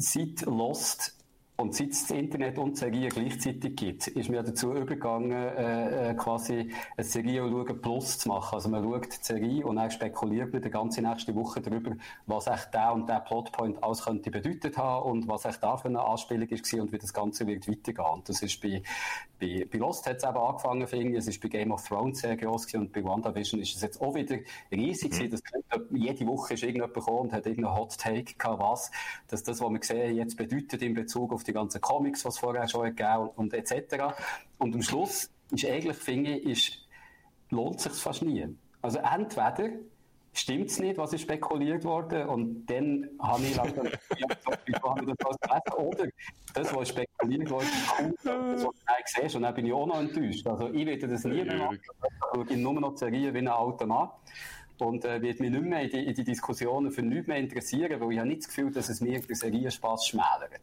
seit Lost und seit es das Internet und Serie gleichzeitig gibt, ist mir dazu übergegangen, äh, äh, quasi eine Serie schauen Plus zu machen. Also man schaut die Serie und dann spekuliert man die ganze nächste Woche darüber, was echt der und der Plotpoint alles könnte bedeutet haben und was echt da für eine Anspielung ist und wie das Ganze wird weitergehen. Und das ist bei, bei, bei Lost hat es eben angefangen, finde ich. Es ist bei Game of Thrones sehr groß gewesen und bei WandaVision ist es jetzt auch wieder riesig mhm. Das jede Woche ist irgendjemand gekommen und hat irgendeinen Hot Take gehabt, was, dass das, was wir sehen, jetzt bedeutet in Bezug auf die ganzen Comics, was es vorher schon gegeben und, etc. Und am Schluss ist eigentlich, finde ich, ist, lohnt sich fast nie. Also entweder stimmt es nicht, was ist spekuliert worden und dann habe ich langsam das oder das, was spekuliert wurde, kommt, das, was du siehst und dann bin ich auch noch enttäuscht. Also ich werde das nie mehr machen. Ich schaue nur noch Serien wie ein alter Mann und äh, wird mich nicht mehr in die, in die Diskussionen für nichts mehr interessieren, weil ich habe nicht das Gefühl, dass es mir den Serienspaß schmälert.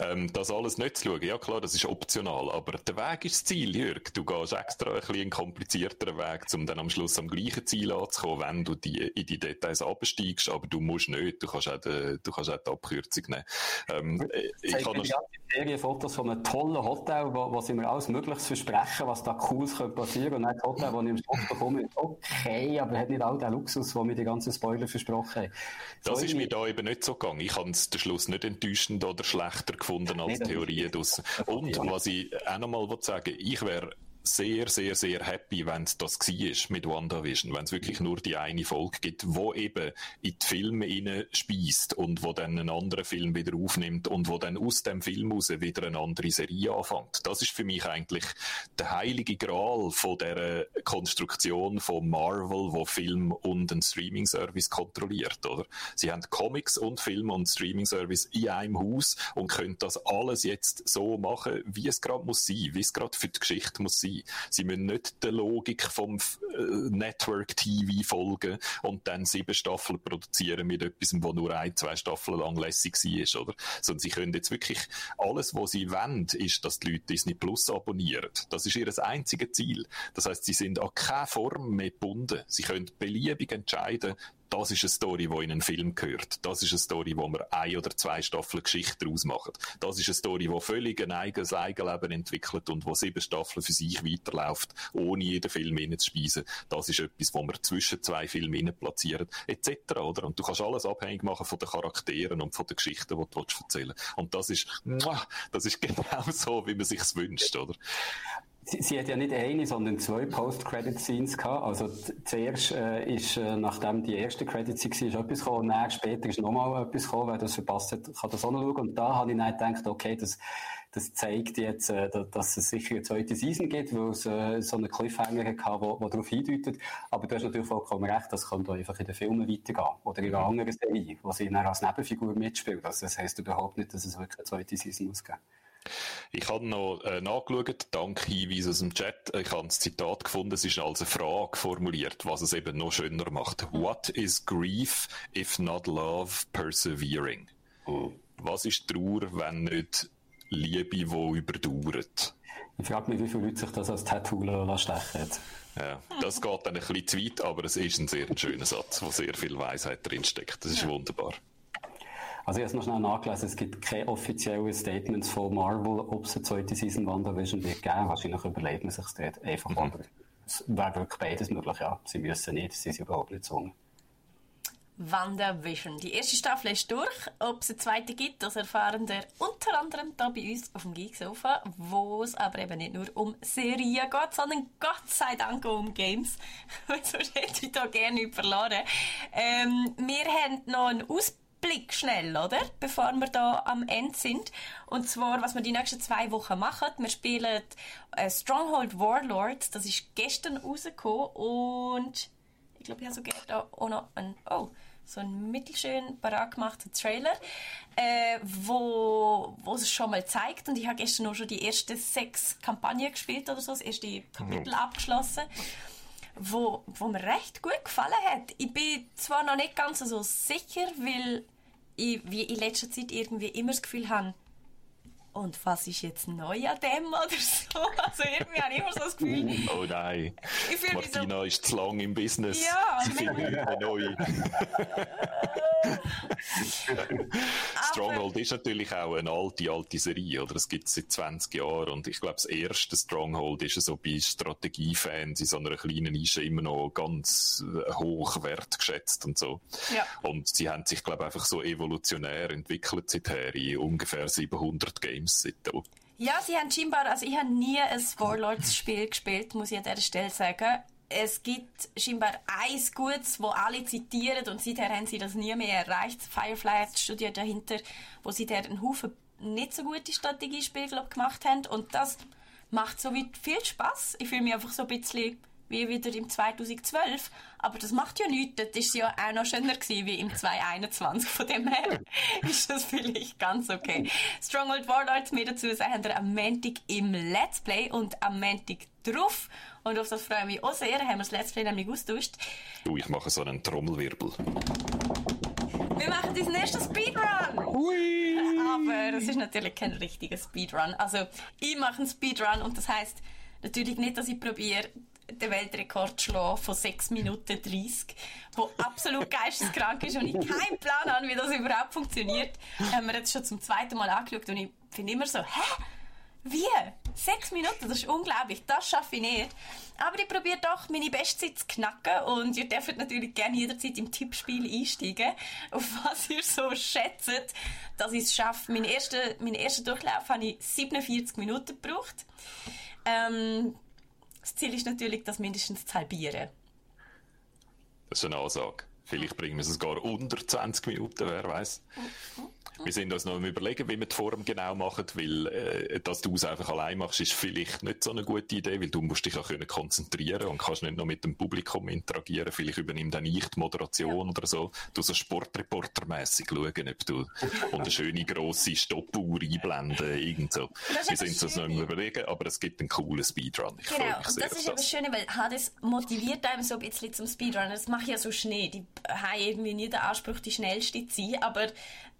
Ähm, das alles nicht zu schauen, ja klar, das ist optional, aber der Weg ist das Ziel, Jörg. Du gehst extra ein bisschen einen komplizierteren Weg, um dann am Schluss am gleichen Ziel anzukommen, wenn du die, in die Details absteigst, aber du musst nicht, du kannst auch, die, du kannst auch die Abkürzung nehmen. Ähm, ich kann noch... Serienfotos von einem tollen Hotel, wo, wo sie mir alles Mögliche versprechen, was da Cooles könnte passieren. Und dann das Hotel, wo ich im Schluss bekomme, ist okay, aber hat nicht all den Luxus, den mir die ganzen Spoiler versprochen haben. Das so ist mir da eben nicht so gegangen. Ich habe es den Schluss nicht enttäuschend oder schlechter gefunden als nee, Theorien draussen. Und was ich auch nochmal sagen ich wäre sehr, sehr, sehr happy, wenn es das war mit WandaVision, wenn es wirklich nur die eine Folge gibt, wo eben in die Filme speist und wo dann einen anderen Film wieder aufnimmt und wo dann aus dem Film raus wieder eine andere Serie anfängt. Das ist für mich eigentlich der heilige Gral von der Konstruktion von Marvel, wo Film und ein Streaming-Service kontrolliert, oder? Sie haben Comics und Film und Streaming-Service in einem Haus und können das alles jetzt so machen, wie es gerade muss sein, wie es gerade für die Geschichte muss sein. Sie müssen nicht der Logik vom äh, Network TV folgen und dann sieben Staffeln produzieren mit etwas, wo nur ein, zwei Staffeln lang lässig war, oder? Sondern sie können jetzt wirklich alles, was sie wollen, ist, dass die Leute Disney Plus abonnieren. Das ist ihr einziges Ziel. Das heißt, sie sind an keine Form mehr gebunden. Sie können beliebig entscheiden, das ist eine Story, die in einen Film gehört. Das ist eine Story, wo wir ein oder zwei Staffeln Geschichte daraus machen. Das ist eine Story, die völlig ein eigenes Eigenleben entwickelt und wo sieben Staffeln für sich weiterläuft, ohne jeden Film hineinzuspeisen. Das ist etwas, wo wir zwischen zwei Filmen platzieren, etc., oder? Und du kannst alles abhängig machen von den Charakteren und von den Geschichten, die du erzählen willst. Und das ist, das ist genau so, wie man sich's wünscht, oder? Sie, sie, hat ja nicht eine, sondern zwei Post-Credit-Scenes gehabt. Also zuerst äh, ist, äh, nachdem die erste Credit-Scene war, etwas gekommen, und später ist nochmal etwas gekommen, wer das verpasst hat, kann das auch noch schauen. Und da habe ich dann gedacht, okay, das, das zeigt jetzt, äh, dass es sicher eine zweite Season gibt, weil es äh, so einen Cliffhanger hatte, der darauf hindeutet. Aber du hast natürlich vollkommen recht, das könnte einfach in den Filmen weitergehen. Oder in einer anderen Serie, wo sie dann als Nebenfigur mitspielt. Also das heisst überhaupt nicht, dass es wirklich eine zweite Season muss geben. Ich habe noch äh, nachgeschaut, dank Hinweis aus dem Chat. Ich habe ein Zitat gefunden, es ist als eine Frage formuliert, was es eben noch schöner macht. What is grief if not love persevering? Oh. Was ist Trauer, wenn nicht Liebe, die überdauert? Ich frage mich, wie viele Leute sich das als Tattoo stechen ja, das geht dann ein bisschen zu weit, aber es ist ein sehr schöner Satz, wo sehr viel Weisheit drinsteckt. Das ist ja. wunderbar. Also ich habe es noch schnell nachgelesen, es gibt keine offiziellen Statements von Marvel, ob es eine zweite Season WandaVision wird geben. Wahrscheinlich überlegt man sich das einfach, mhm. aber es wäre wirklich beides möglich, ja. Sie müssen nicht, sie sind überhaupt nicht gezwungen. WandaVision. Die erste Staffel ist durch. Ob es eine zweite gibt, das erfahren wir unter anderem hier bei uns auf dem Geeksofa, wo es aber eben nicht nur um Serien geht, sondern Gott sei Dank auch um Games. Sonst hätte ich da gerne verloren. Ähm, wir haben noch einen Ausblick Blick schnell, oder? Bevor wir da am Ende sind. Und zwar, was wir die nächsten zwei Wochen machen. Wir spielen äh, Stronghold Warlords. Das ist gestern rausgekommen. Und ich glaube, ich habe sogar da auch noch einen, oh, so einen mittelschön parat gemachten Trailer, äh, wo, wo es schon mal zeigt. Und ich habe gestern auch schon die ersten sechs Kampagnen gespielt oder so, das erste Kapitel mhm. abgeschlossen wo, wo mir recht gut gefallen hat. Ich bin zwar noch nicht ganz so sicher, weil ich wie in letzter Zeit irgendwie immer das Gefühl habe, und was ist jetzt neu an dem oder so? Also irgendwie habe ich immer so das Gefühl. Oh nein. Martina so, ist zu lang im Business. Ja, Sie finden neu. Stronghold ist natürlich auch eine alte, alte Serie, oder? Es gibt es seit 20 Jahren und ich glaube, das erste Stronghold ist so bei Strategiefans in so einer kleinen Nische immer noch ganz äh, hoch wertgeschätzt und so. Ja. Und sie haben sich, glaube ich, einfach so evolutionär entwickelt seither in ungefähr 700 Games seitdem. Ja, sie haben scheinbar, also ich habe nie ein Warlords-Spiel gespielt, muss ich an dieser Stelle sagen es gibt scheinbar eins Gutes, wo alle zitieren und seither haben sie das nie mehr erreicht. Firefly hat Studie dahinter, wo sie da einen Haufen nicht so gute Strategiespiele gemacht haben und das macht so viel Spaß. Ich fühle mich einfach so ein bisschen wie wieder im 2012. Aber das macht ja nichts. Das ist ja auch noch schöner gewesen wie im 2021. Von dem her ist das vielleicht ganz okay. Stronghold Warlords, mehr dazu sagen wir am Montag im Let's Play und am Montag drauf. Und auf das freue ich mich auch sehr. Haben wir das Let's Play nämlich austauscht. Du, ich mache so einen Trommelwirbel. Wir machen diesen ersten Speedrun! Ui. Aber es ist natürlich kein richtiger Speedrun. Also, ich mache einen Speedrun und das heisst natürlich nicht, dass ich probiere, den Weltrekord schlagen von 6 Minuten 30, wo absolut geisteskrank ist und ich keinen Plan habe, wie das überhaupt funktioniert. Haben wir jetzt schon zum zweiten Mal angeschaut und ich finde immer so, hä? Wie? Sechs Minuten, das ist unglaublich. Das schaffe ich nicht. Aber ich probiere doch, meine Bestzeit zu knacken. Und ihr dürft natürlich gerne jederzeit im Tippspiel einsteigen, auf was ihr so schätzt, dass ich es schaffe. Meinen ersten, meinen ersten Durchlauf habe ich 47 Minuten gebraucht. Ähm, das Ziel ist natürlich, das mindestens zu halbieren. Das ist eine Ansage. Vielleicht bringen wir es gar unter 20 Minuten, wer weiß. Wir sind uns noch am überlegen, wie wir die Form genau machen, weil, äh, dass du es einfach allein machst, ist vielleicht nicht so eine gute Idee, weil du musst dich auch können konzentrieren und kannst nicht noch mit dem Publikum interagieren. Vielleicht übernimmt dann ich die Moderation ja. oder so. Du so Sportreportermäßig schauen, ob du und eine schöne grosse Stoppuhr einblenden, irgend so. Wir sind uns noch am überlegen, aber es gibt einen coolen Speedrun. Ich genau, und das ist aber schön, weil Hades motiviert einem so ein bisschen zum Speedrun. Das mache ich ja so schnell. Die haben irgendwie nie den Anspruch, die schnellste zu sein, aber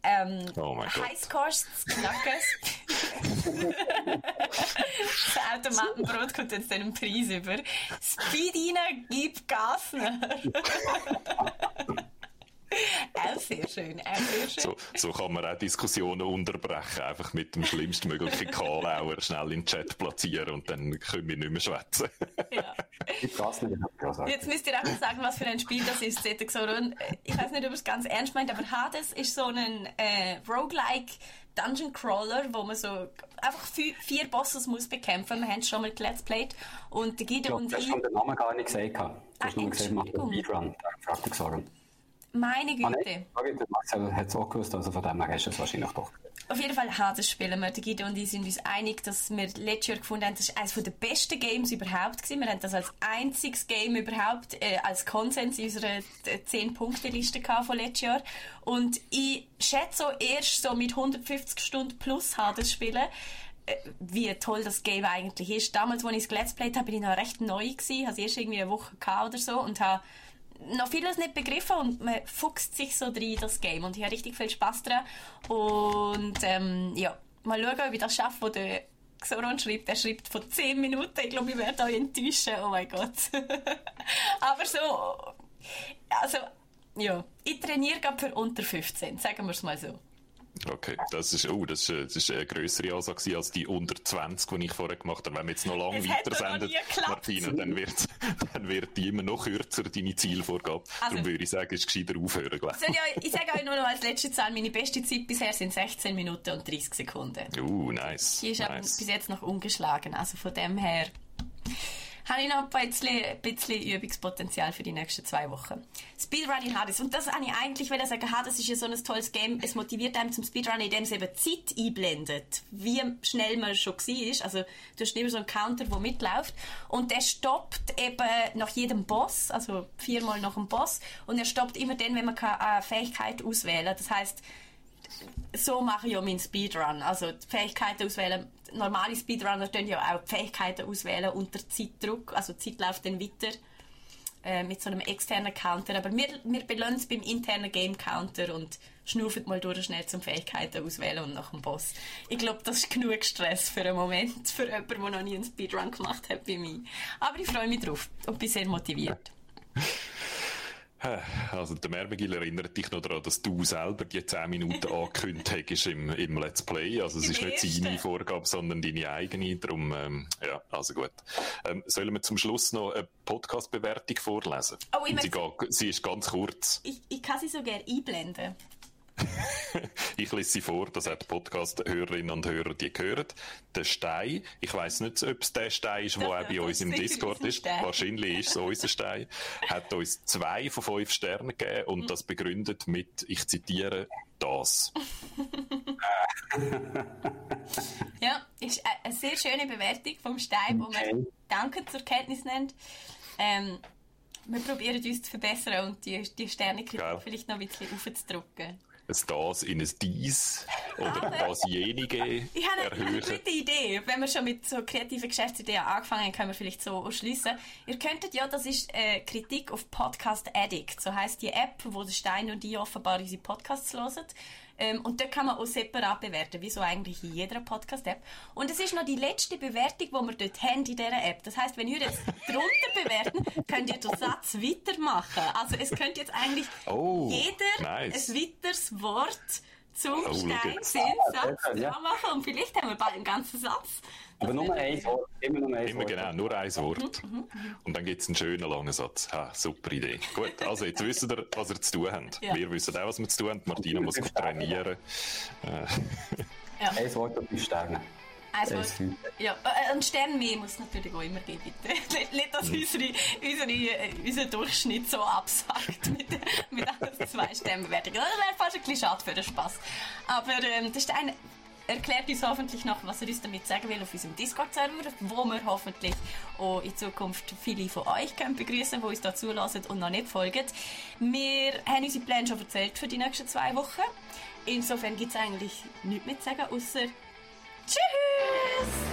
ähm, oh knacken. das Automatenbrot kommt jetzt einen Preis über. Speed rein, gib Gas. Auch sehr schön, auch sehr schön. So, so kann man auch Diskussionen unterbrechen, einfach mit dem schlimmstmöglichen Kalauer schnell in den Chat platzieren und dann können wir nicht mehr schwätzen. Ja. Jetzt müsst ihr auch mal sagen, was für ein Spiel das ist, Zetexoron. Ich weiß nicht, ob es ganz ernst meint, aber Hades ist so ein äh, Roguelike Dungeon Crawler, wo man so einfach vier, vier Bosses muss bekämpfen. Wir haben es schon mal Let's Played. Und der Guido und ich... Du hast den Namen gar nicht gesehen. Du hast nur gesehen, macht Speedrun. Meine Güte. Ah, nee, Marcel hat es auch gewusst, also von dem her ist es wahrscheinlich doch. Auf jeden Fall Hades spielen wir. Der Guido und ich sind uns einig, dass wir letztes Jahr gefunden haben, das ist eines der besten Games überhaupt gewesen. Wir haben das als einziges Game überhaupt äh, als Konsens in unserer 10-Punkte-Liste von letztes Jahr. Und ich schätze so erst so mit 150 Stunden plus Hades spielen, äh, wie toll das Game eigentlich ist. Damals, als ich es Let's Played habe, bin ich noch recht neu gewesen, habe erst irgendwie eine Woche oder so und habe noch vieles nicht begriffen und man fuchst sich so drin das Game. Und ich habe richtig viel Spaß dran. Und ähm, ja, mal schauen, ob ich das schaffe, wo der Xoron schreibt, er schreibt von 10 Minuten, ich glaube, ich werde euch enttäuschen, oh mein Gott. Aber so, also, ja, ich trainiere gerade für unter 15, sagen wir es mal so. Okay, das ist, oh, das ist, das ist eine grössere Ansage als die unter 20, die ich vorher gemacht habe. Wenn wir jetzt noch lange weitersenden, Martina, dann wird, dann wird die immer noch kürzer, deine Zielvorgabe. Also, Darum würde ich sagen, es ist gescheiter aufhören, glaube ich. Ja, ich sage euch nur noch als letzte Zahl, meine beste Zeit bisher sind 16 Minuten und 30 Sekunden. Uh, nice. Die ist nice. bis jetzt noch ungeschlagen, also von dem her habe ich noch ein bisschen, ein bisschen Übungspotenzial für die nächsten zwei Wochen. Speedrunning Hades. Und das habe ich eigentlich will sagen, Hades ist ja so ein tolles Game. Es motiviert einem zum Speedrunning, indem es eben Zeit einblendet. Wie schnell man schon war. Also, du hast immer so einen Counter, der mitläuft. Und der stoppt eben nach jedem Boss, also viermal nach dem Boss. Und er stoppt immer dann, wenn man eine Fähigkeit auswählen kann. Das heißt, so mache ich ja meinen Speedrun. Also die Fähigkeiten auswählen. Normale Speedrunner können ja auch die Fähigkeiten auswählen unter Zeitdruck. Also die Zeit läuft dann weiter äh, mit so einem externen Counter. Aber wir, wir belohnen es beim internen Game Counter und schnaufen mal durch schnell zum Fähigkeiten auswählen und nach dem Boss. Ich glaube, das ist genug Stress für einen Moment, für jemanden, der noch nie einen Speedrun gemacht hat bei mir. Aber ich freue mich drauf und bin sehr motiviert. Also, der Mermegil erinnert dich noch daran, dass du selber die 10 Minuten angekündigt hast im, im Let's Play. Also, es ist nicht seine Vorgabe, sondern deine eigene. Darum, ähm, ja, also gut. Ähm, sollen wir zum Schluss noch eine Podcast-Bewertung vorlesen? Oh, ich sie, geht, sie ist ganz kurz. Ich, ich kann sie so gerne einblenden. Ich lese sie vor, das hat Podcast-Hörerinnen und Hörer, die hören. Der Stein, ich weiss nicht, ob es der Stein ist, der auch bei uns im Discord ist. Wahrscheinlich ist es unser Stein. Hat uns zwei von fünf Sternen gegeben und mhm. das begründet mit, ich zitiere, das. ja, ist eine sehr schöne Bewertung vom Stein, wo man Danke zur Kenntnis nennt. Ähm, wir probieren uns zu verbessern und die, die Sterne vielleicht noch ein bisschen aufzudrücken. Das in ein Dies oder dasjenige Ich habe eine, eine gute Idee. Wenn wir schon mit so kreativen Geschäftsideen angefangen haben, können wir vielleicht so schließen. Ihr könntet ja, das ist äh, Kritik auf Podcast Addict. So heisst die App, wo der Stein und die offenbar unsere Podcasts hören. Ähm, und dort kann man auch separat bewerten, wie so eigentlich in jeder Podcast-App. Und es ist noch die letzte Bewertung, die wir dort haben in dieser App. Das heisst, wenn ihr jetzt drunter bewerten, könnt ihr den Satz weitermachen. Also es könnte jetzt eigentlich Oh, jeder nice. ein weiteres Wort zum Oh, Stein jetzt. sehen Satz Ah, ja. dran machen und vielleicht haben wir bald einen ganzen Satz. Aber nur ein Wort, immer nur ein Immer Wort. genau, nur ein Wort. Mhm, Und dann gibt es einen schönen langen Satz. Ha, super Idee. Gut, also jetzt wisst ihr, was ihr zu tun habt. Ja. Wir wissen auch, was wir zu tun haben. Martina muss trainieren. Ein Wort und fünf Sterne. Also, ja, äh, ein Stern mehr muss es natürlich auch immer geben, bitte. Nicht, dass unsere, unsere, äh, unser Durchschnitt so absackt mit, mit einer zwei Sternbewertung. Das wäre fast ein bisschen schade für den Spaß. Aber ähm, der Stein erklärt uns hoffentlich noch, was er uns damit sagen will auf unserem Discord-Server, wo wir hoffentlich auch in Zukunft viele von euch können begrüßen, die uns da zulassen und noch nicht folgen. Wir haben unsere Pläne schon erzählt für die nächsten zwei Wochen. Insofern gibt es eigentlich nichts mehr zu sagen, außer Tschüss!